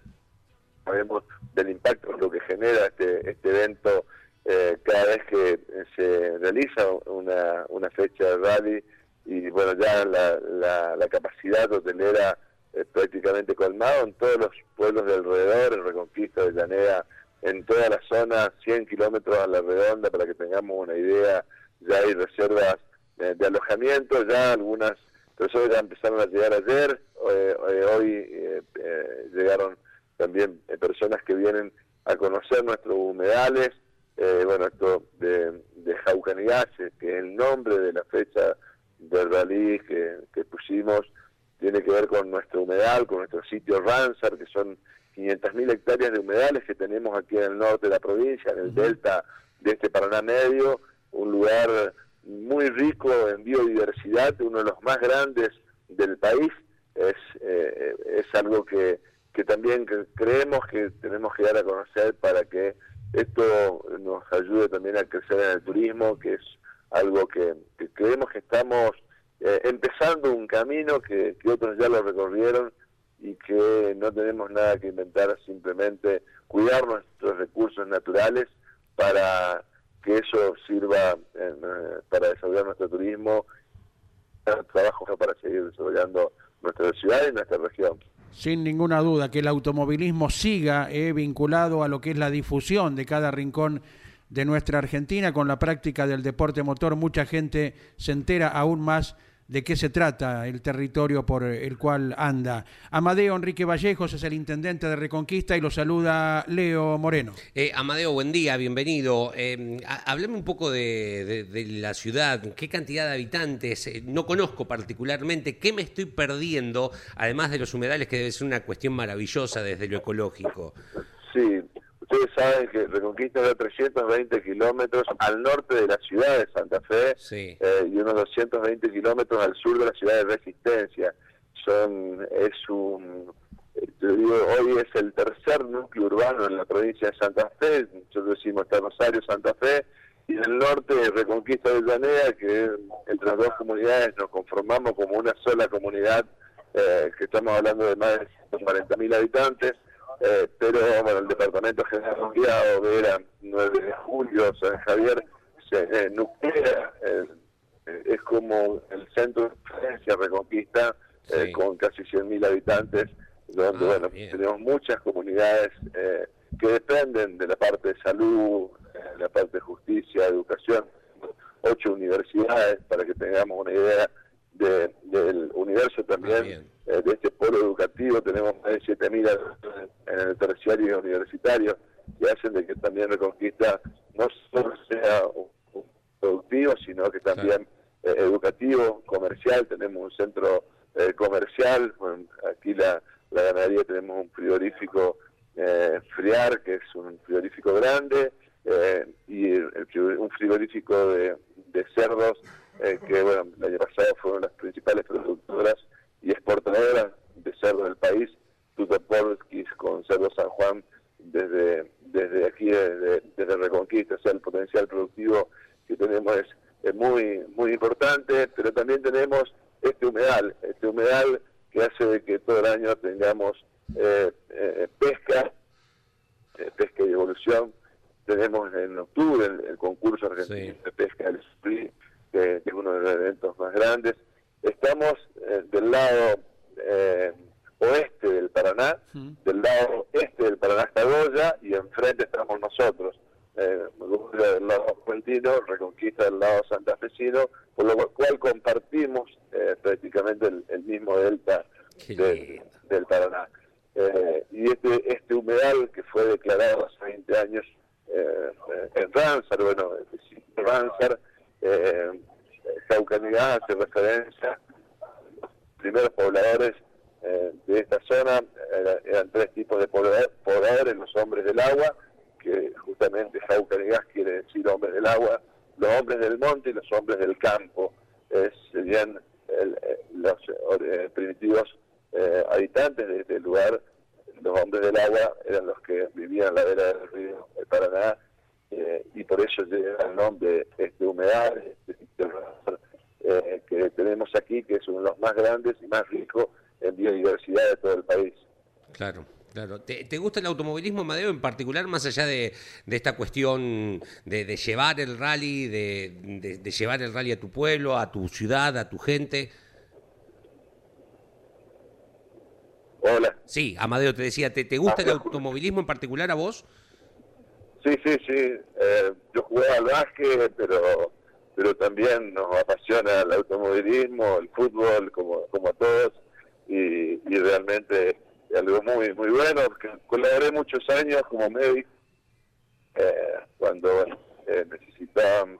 sabemos del impacto lo que genera este, este evento eh, cada vez que se realiza una, una fecha de rally y bueno ya la, la, la capacidad hotelera eh, prácticamente colmado en todos los pueblos de alrededor, en Reconquista de Llanera, en toda la zona, 100 kilómetros a la redonda, para que tengamos una idea, ya hay reservas eh, de alojamiento, ya algunas personas ya empezaron a llegar ayer, eh, hoy llegaron también personas que vienen a conocer nuestros humedales, bueno, esto de, de que es el nombre de la fecha del rally que pusimos, tiene que ver con nuestro humedal, con nuestro sitio Ransar, que son 500.000 hectáreas de humedales que tenemos aquí en el norte de la provincia, en el delta de este Paraná Medio, un lugar muy rico en biodiversidad, uno de los más grandes del país, es, eh, es algo que, que también creemos que tenemos que dar a conocer para que esto nos ayude también a crecer en el turismo, que es algo que creemos que estamos eh, empezando un camino que, otros ya lo recorrieron y que no tenemos nada que inventar, simplemente cuidar nuestros recursos naturales para que eso sirva eh, para desarrollar nuestro turismo, trabajo para seguir desarrollando nuestra ciudad y nuestra región. Sin ninguna duda, que el automovilismo siga eh, vinculado a lo que es la difusión de cada rincón de nuestra Argentina con la práctica del deporte motor. Mucha gente se entera aún más de qué se trata el territorio por el cual anda. Amadeo Enrique Vallejos es el intendente de Reconquista y lo saluda Leo Moreno. Eh, Amadeo, buen día, bienvenido. Eh, háblame un poco de, la ciudad, qué cantidad de habitantes, eh, no conozco particularmente, qué me estoy perdiendo, además de los humedales, que debe ser una cuestión maravillosa desde lo ecológico. Sí, Ustedes saben que Reconquista da 320 kilómetros al norte de la ciudad de Santa Fe eh, y unos 220 kilómetros al sur de la ciudad de Resistencia. Son, es un, hoy es el tercer núcleo urbano en la provincia de Santa Fe, nosotros decimos está Rosario, Santa Fe, y en el norte Reconquista de Llanea, que entre las dos comunidades nos conformamos como una sola comunidad, eh, que estamos hablando de más de 140.000 habitantes, eh, pero bueno, el Departamento General Mundial, Vera, 9 de julio, San Javier, se eh, nuclea, eh, es como el centro de referencia Reconquista, con casi 100.000 habitantes, donde ah, bueno, tenemos muchas comunidades que dependen de la parte de salud, la parte de justicia, educación, ocho universidades, para que tengamos una idea del universo también eh, de este polo educativo, tenemos más de 7.000 en el terciario y universitario, que hacen de que también Reconquista no solo sea productivo, sino que también eh, educativo, comercial, tenemos un centro eh, comercial, aquí la, la ganadería tenemos un frigorífico Friar, que es un frigorífico grande, y un frigorífico de, de cerdos eh, que bueno, el año pasado fueron las principales productoras y exportadoras de cerdo del país, Tutopolskis con Cerdo San Juan desde desde aquí, desde, desde, Reconquista, o sea, el potencial productivo que tenemos es, muy muy importante, pero también tenemos este humedal, este humedal que hace de que todo el año tengamos eh, eh, pesca, pesca y evolución, tenemos en octubre el, concurso argentino de pesca del Split, que, es uno de los eventos más grandes. Estamos eh, del lado eh, oeste del Paraná, del lado este del Paraná está Goya y enfrente estamos nosotros. Eh, del lado argentino, Reconquista del lado santafesino, por lo cual compartimos eh, prácticamente el, mismo delta del Paraná. y este, este humedal que fue declarado hace 20 años en Ransar, bueno, Ransar, eh, Jaucanigá hace referencia. A los primeros pobladores eh, de esta zona, eran tres tipos de pobladores, los hombres del agua, que justamente Jaucanigás quiere decir hombres del agua, los hombres del monte y los hombres del campo, serían eh, los eh, primitivos habitantes de este lugar, los hombres del agua eran los que vivían a la vera del río Paraná por eso lleva el nombre este humedal este eh, que tenemos aquí, que es uno de los más grandes y más ricos en biodiversidad de todo el país. Claro. Claro. ¿Te, gusta el automovilismo, Madeo, en particular, más allá de, esta cuestión de, llevar el rally, de, llevar el rally a tu pueblo, a tu ciudad, a tu gente? Hola. Sí, Amadeo, te decía, ¿te, te gusta el automovilismo en particular a vos? Sí, sí, sí. Eh, yo jugué al básquet, pero pero también nos apasiona el automovilismo, el fútbol, como, como a todos, y, y realmente algo muy muy bueno, colaboré muchos años como médico, eh, cuando eh, necesitaban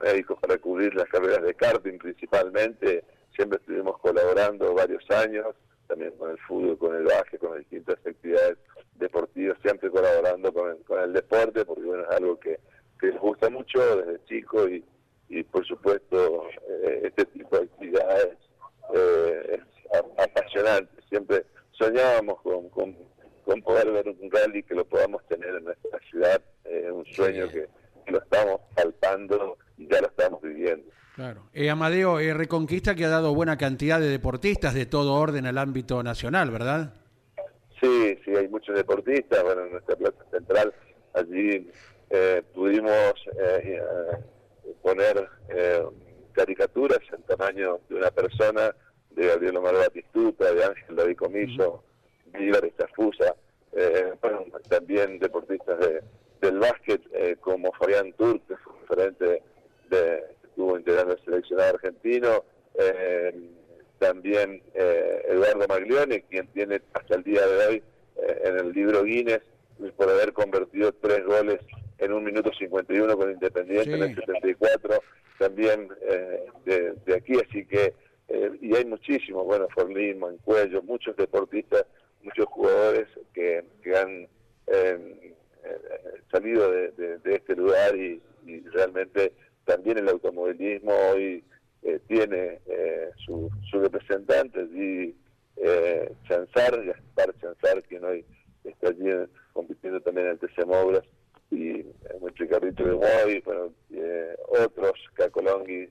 médicos para cubrir las carreras de karting principalmente, siempre estuvimos colaborando varios años, también con el fútbol, con el básquet, con distintas actividades deportivas, siempre colaborando con el, con el deporte, porque bueno, es algo que, que les gusta mucho desde chico y, y por supuesto eh, este tipo de actividades eh, es apasionante. Siempre soñábamos con, con, poder ver un rally que lo podamos tener en nuestra ciudad, eh, un sueño que, lo estamos palpando y ya lo estamos viviendo. Claro. Amadeo, Reconquista que ha dado buena cantidad de deportistas de todo orden al ámbito nacional, ¿verdad? Sí, sí, hay muchos deportistas. Bueno, en nuestra plaza central allí eh, pudimos eh, eh, poner caricaturas en tamaño de una persona, de Gabriel Omar Batistuta, de Ángel David Comiso, Vívar Estafusa, bueno, también deportistas de, del básquet como Fabián Turk, que fue referente de, estuvo integrando el seleccionado argentino, también eh, Eduardo Maglione, quien tiene hasta el día de hoy eh, en el libro Guinness por haber convertido tres goles en un minuto 51 con Independiente en el 74, también eh, de, aquí, así que, y hay muchísimos, bueno, Forlín, Mancuello, muchos deportistas, muchos jugadores que, que han salido de, este lugar y, y realmente también el automovilismo hoy eh, tiene eh, su, su, representante allí, eh, Chanzar, Gaspar Chanzar, quien hoy está allí compitiendo también en el TC Mobras, y Ricardo de Moy, bueno, otros, Cacolongui,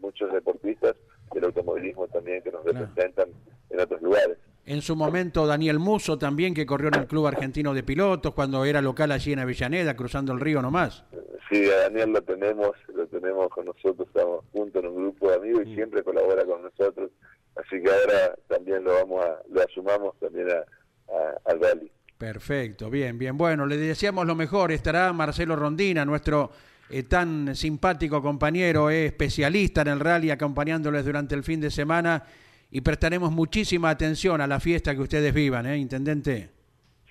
muchos deportistas del automovilismo también que nos representan en otros lugares. En su momento Daniel Muso también, que corrió en el Club Argentino de Pilotos, cuando era local allí en Avellaneda, cruzando el río nomás. Sí, a Daniel lo tenemos, lo tenemos con nosotros, estamos juntos en un grupo de amigos y mm. siempre colabora con nosotros, así que ahora también lo vamos a, lo asumamos también a, al rally. Perfecto, bien, bien. Bueno, le deseamos lo mejor. Estará Marcelo Rondina, nuestro eh, tan simpático compañero, eh, especialista en el rally, acompañándoles durante el fin de semana y prestaremos muchísima atención a la fiesta que ustedes vivan, ¿eh, Intendente?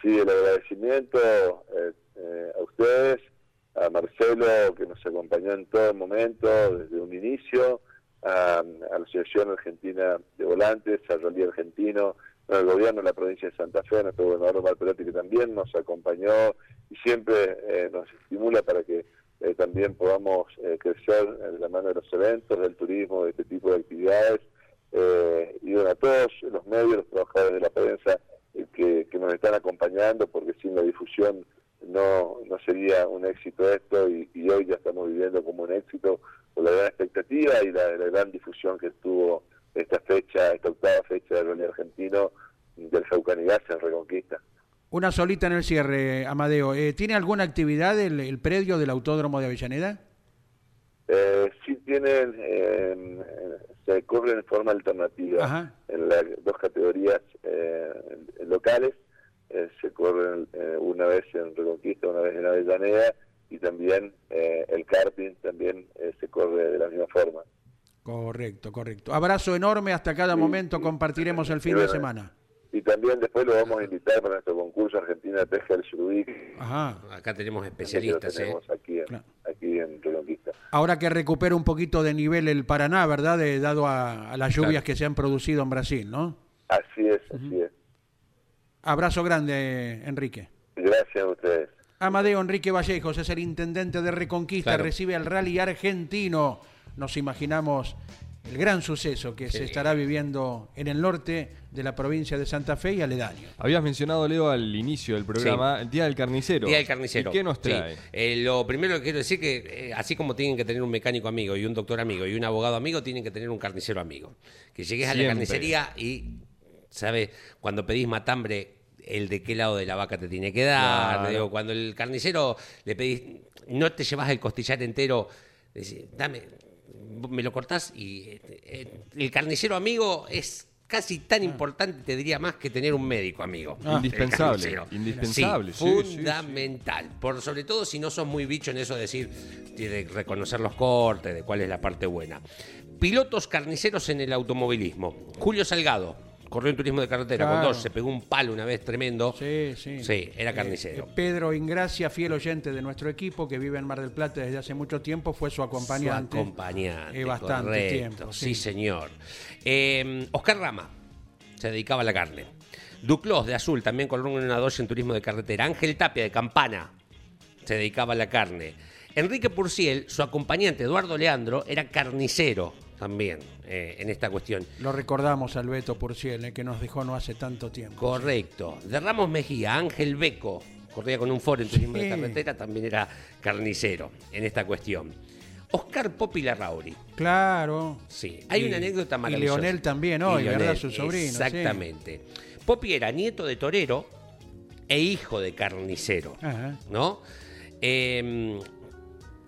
Sí, el agradecimiento eh, eh, a ustedes, a Marcelo, que nos acompañó en todo momento, desde un inicio, a, la Asociación Argentina de Volantes, al Rally Argentino, al gobierno de la provincia de Santa Fe, a nuestro gobernador Marpelotti, que también nos acompañó y siempre eh, nos estimula para que también podamos crecer en la mano de los eventos, del turismo, de este tipo de actividades eh, y bueno, a todos los medios, los trabajadores de la prensa eh, que, que, nos están acompañando, porque sin la difusión no, no sería un éxito esto y, hoy ya estamos viviendo como un éxito con la gran expectativa y la, gran difusión que tuvo esta fecha, esta octava fecha del Rally Argentino del Jaucanigas en Reconquista. Una solita en el cierre, Amadeo. Eh, ¿Tiene alguna actividad el, el predio del Autódromo de Avellaneda? Eh, sí tienen, eh, se corre de forma alternativa en las dos categorías eh, locales. Eh, se corren una vez en Reconquista, una vez en Avellaneda y también el karting también se corre de la misma forma. Correcto, correcto. Abrazo enorme, hasta cada momento compartiremos el fin de semana. y también después lo vamos a invitar para nuestro concurso Argentina Pesca del. Ajá, acá tenemos especialistas. ¿eh? aquí, en, aquí en Reconquista. Ahora que recupera un poquito de nivel el Paraná, ¿verdad? De, dado a, las lluvias que se han producido en Brasil, ¿no? Así es, así es. Abrazo grande, Enrique. Gracias a ustedes. Amadeo Enrique Vallejos es el intendente de Reconquista, recibe al rally argentino. Nos imaginamos el gran suceso que se estará viviendo en el norte de la provincia de Santa Fe y aledaño. Habías mencionado, Leo, al inicio del programa, el Día del Carnicero. Día del Carnicero. ¿Y ¿Qué nos trae? Eh, lo primero que quiero decir que, eh, así como tienen que tener un mecánico amigo y un doctor amigo y un abogado amigo, tienen que tener un carnicero amigo. Que llegues a la carnicería y, ¿sabes? Cuando pedís matambre, el de qué lado de la vaca te tiene que dar. Digo, cuando el carnicero le pedís, no te llevas el costillar entero, decís, dame me lo cortás y eh, el carnicero amigo es casi tan ah. importante, te diría más que tener un médico amigo. Ah. indispensable. Indispensable. fundamental. Por sobre todo si no sos muy bicho en eso de decir, de reconocer los cortes, de cuál es la parte buena. Pilotos carniceros en el automovilismo. Julio Salgado, corrió en turismo de carretera con dos, se pegó un palo una vez tremendo. Sí, sí. Sí, era carnicero. Eh, Pedro Ingracia, fiel oyente de nuestro equipo, que vive en Mar del Plata desde hace mucho tiempo, fue su acompañante. Su acompañante. Eh, bastante tiempo. Sí, señor. Eh, Oscar Rama se dedicaba a la carne. Duclos de Azul también corrió en una dosis en turismo de carretera. Ángel Tapia de Campana se dedicaba a la carne. Enrique Purciel, su acompañante Eduardo Leandro, era carnicero también eh, en esta cuestión. Lo recordamos al Beto Purciel, que nos dejó no hace tanto tiempo. Correcto. De Ramos Mejía, Ángel Beco, corría con un foro en turismo de carretera, también era carnicero en esta cuestión. Oscar Popi Larrauri. Claro. Sí, hay una anécdota maravillosa. Y Leonel también hoy, ¿verdad? Su sobrino. Exactamente. Popi era nieto de torero e hijo de carnicero, ¿no? Em,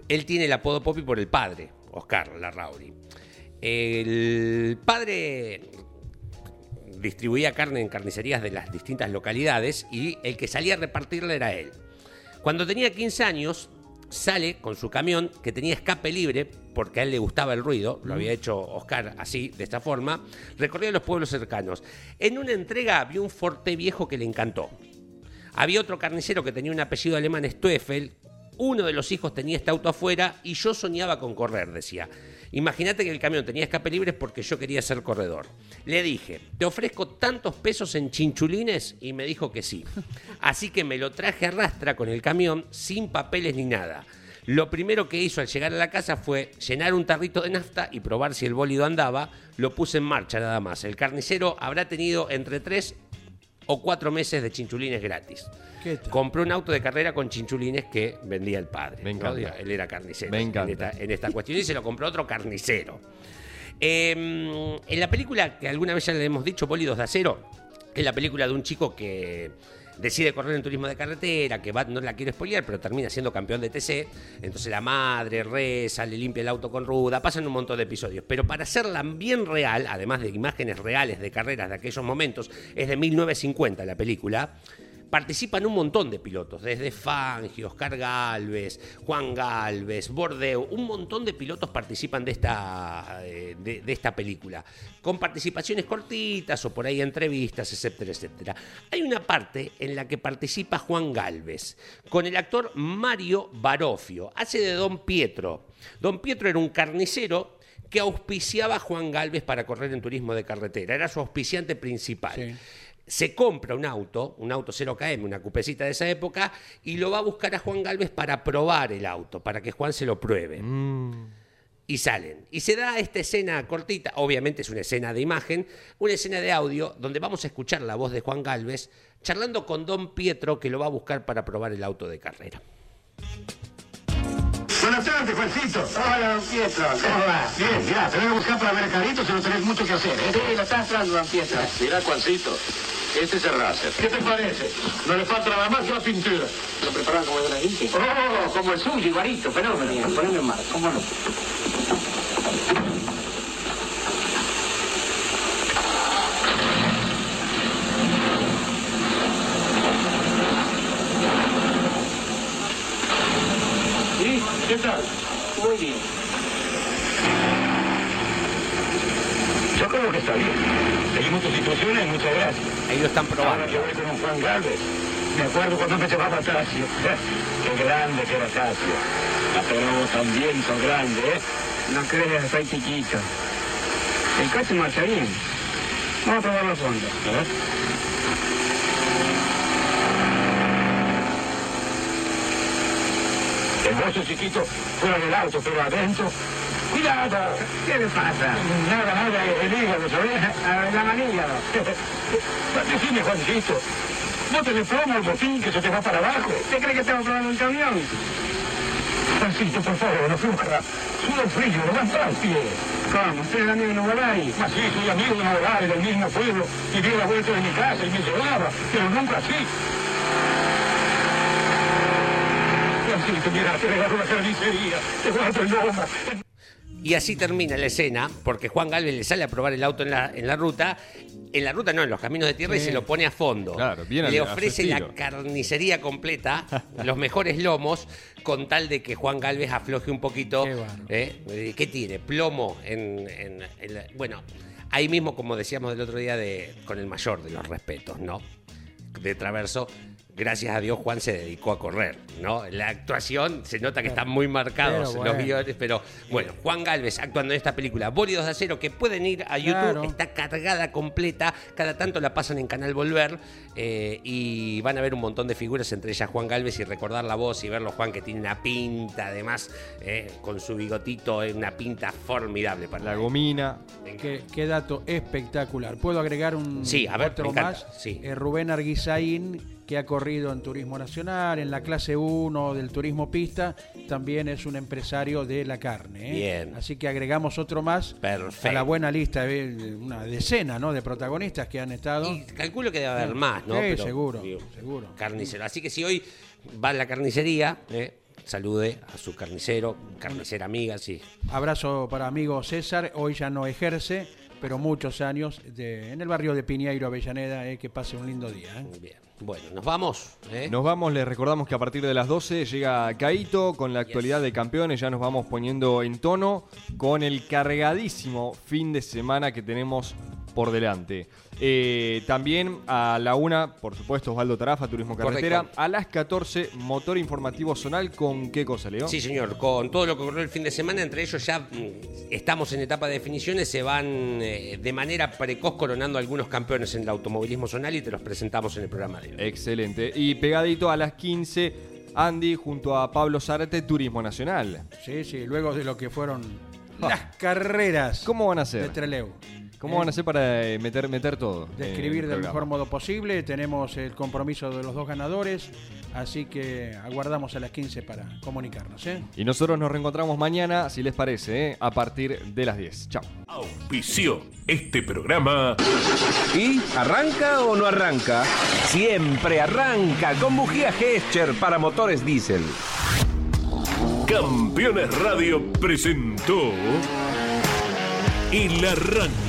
él tiene el apodo Popi por el padre, Oscar Larrauri. El padre distribuía carne en carnicerías de las distintas localidades y el que salía a repartirla era él. Cuando tenía 15 años, sale con su camión que tenía escape libre, porque a él le gustaba el ruido, lo había hecho Oscar así, de esta forma, recorría los pueblos cercanos. En una entrega vio un forte viejo que le encantó. Había otro carnicero que tenía un apellido alemán, Stoeffel, uno de los hijos tenía este auto afuera y yo soñaba con correr, decía. Imagínate que el camión tenía escape libre porque yo quería ser corredor. Le dije, ¿te ofrezco tantos pesos en chinchulines? Y me dijo que sí. Así que me lo traje a rastra con el camión sin papeles ni nada. Lo primero que hizo al llegar a la casa fue llenar un tarrito de nafta y probar si el bólido andaba. Lo puse en marcha nada más. El carnicero habrá tenido entre tres o cuatro meses de chinchulines gratis. Compró un auto de carrera con chinchulines que vendía el padre. Él era carnicero Me En, esta, cuestión y se lo compró otro carnicero. Em, en la película que alguna vez ya le hemos dicho, Bólidos de Acero, es la película de un chico que decide correr en turismo de carretera, que va, no la quiero spoilear, pero termina siendo campeón de TC. Entonces la madre reza, le limpia el auto con ruda, pasan un montón de episodios. Pero para hacerla bien real, además de imágenes reales de carreras de aquellos momentos, es de 1950 la película participan un montón de pilotos, desde Fangio, Oscar Galvez, Juan Galvez, Bordeu, un montón de pilotos participan de esta, eh, de, esta película, con participaciones cortitas o por ahí entrevistas, etcétera, etcétera. Hay una parte en la que participa Juan Galvez, con el actor Mario Barofio, hace de Don Pietro. Don Pietro era un carnicero que auspiciaba a Juan Galvez para correr en turismo de carretera, era su auspiciante principal se compra un auto, un auto 0KM, una cupecita de esa época, y lo va a buscar a Juan Galvez para probar el auto, para que Juan se lo pruebe. Mm. Y salen. Y se da esta escena cortita, obviamente es una escena de imagen, una escena de audio, donde vamos a escuchar la voz de Juan Galvez charlando con Don Pietro, que lo va a buscar para probar el auto de carrera. Buenas tardes, Juancito. Hola, don Pietro. ¿Cómo va? Bien, ya. Te voy a buscar para ver carito si no tenés mucho que hacer, ¿eh? Sí, lo estás esperando, don Pietro. Mira, Juancito. Este es el racer. ¿Qué te parece? No le falta nada más que la pintura. ¿Lo preparan como de la gente? Oh, como el suyo, igualito, fenómeno. Poneme en mar, ¿cómo no? ¿Y qué tal? Muy bien. Yo creo que está bien. seguimos tus instrucciones, muchas gracias. Ahí lo están probando. Ahora yo voy con un Juan Galvez. Me acuerdo cuando me llevaba a Tasio. [LAUGHS] Qué grande que era Tasio. Pero vos también sos grande, ¿eh? No creas, soy chiquito. El coche marcha bien. Vamos a probar los fondos. A bolso chiquito fuera del auto, pero adentro. ¡Cuidado! ¿Qué le pasa? Nada, nada, el hígado, ¿sabes? La [LAUGHS] manilla. Decime, Juancito, ¿no te le plomo el botín que se te va para abajo? ¿Te cree que estamos probando un camión? Juancito, por favor, no fluja. Suda el frío, levanta el pie. ¿Cómo? ¿Usted es amigo de Novalari? Ah, sí, soy amigo de Novalari, del mismo pueblo. Y dio la vuelta de mi casa y me llevaba, pero nunca así. Y así termina la escena, porque Juan Galvez le sale a probar el auto en la, en la ruta. En la ruta no, en los caminos de tierra y se lo pone a fondo. Claro, bien le ofrece la carnicería completa, [LAUGHS] los mejores lomos, con tal de que Juan Galvez afloje un poquito. ¿eh? Eh, ¿Qué tiene? Plomo en, en- en la- Bueno, ahí mismo, como decíamos el otro día, de, con el mayor de los respetos, ¿no? De Traverso. Gracias a Dios Juan se dedicó a correr, ¿no? La actuación se nota que están muy marcados los guiones, pero bueno, Juan Galvez actuando en esta película, Bólidos de Acero, que pueden ir a YouTube, Claro. está cargada completa, cada tanto la pasan en Canal Volver eh, y van a ver un montón de figuras, entre ellas Juan Galvez, y recordar la voz y verlo Juan que tiene una pinta, además, eh, con su bigotito, eh, una pinta formidable para La gomina. Qué, qué dato espectacular. ¿Puedo agregar un Sí, a ver, otro más? sí. Eh, Rubén Arguizaín, que ha corrido en Turismo Nacional, en la clase 1 del Turismo Pista, también es un empresario de la carne. ¿eh? Bien. Así que agregamos otro más Perfecto. a la buena lista, eh, una decena ¿no? de protagonistas que han estado. Calculo que debe haber más, ¿no? Sí, Pero, seguro, digo, seguro. Carnicero. Así que si hoy va a la carnicería, eh, salude a su carnicero, carnicera amiga, sí. Abrazo para amigo César, hoy ya no ejerce, pero muchos años de- en el barrio de Piñeiro, Avellaneda, eh, que pase un lindo día. ¿eh? Bien. Bueno, nos vamos. ¿eh? Nos vamos, les recordamos que a partir de las 12 llega Caito con la actualidad de campeones. Ya nos vamos poniendo en tono con el cargadísimo fin de semana que tenemos por delante. Eh, también a la una, por supuesto, Osvaldo Tarafa, Turismo Carretera. Correcto. A las 14, motor informativo zonal. ¿Con qué cosa, Leo? Sí, señor, con todo lo que ocurrió el fin de semana, entre ellos ya mm, estamos en etapa de definiciones, se van eh, de manera precoz coronando algunos campeones en el automovilismo zonal y te los presentamos en el programa de hoy. Excelente. Y pegadito a las 15, Andy junto a Pablo Zárate, Turismo Nacional. Sí, sí, luego de lo que fueron las carreras ¿Cómo van a de ser? ¿Cómo Eh, van a hacer para eh, meter, meter todo? Describir del mejor modo posible. Tenemos el compromiso de los dos ganadores. Así que aguardamos a las 15 para comunicarnos. ¿eh? Y nosotros nos reencontramos mañana, si les parece, ¿eh? a partir de las 10. Chao. Auspició este programa. ¿Y arranca o no arranca? Siempre arranca con bujía Gescher para motores diésel. Campeones Radio presentó El Arranque.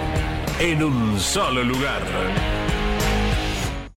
en un solo lugar.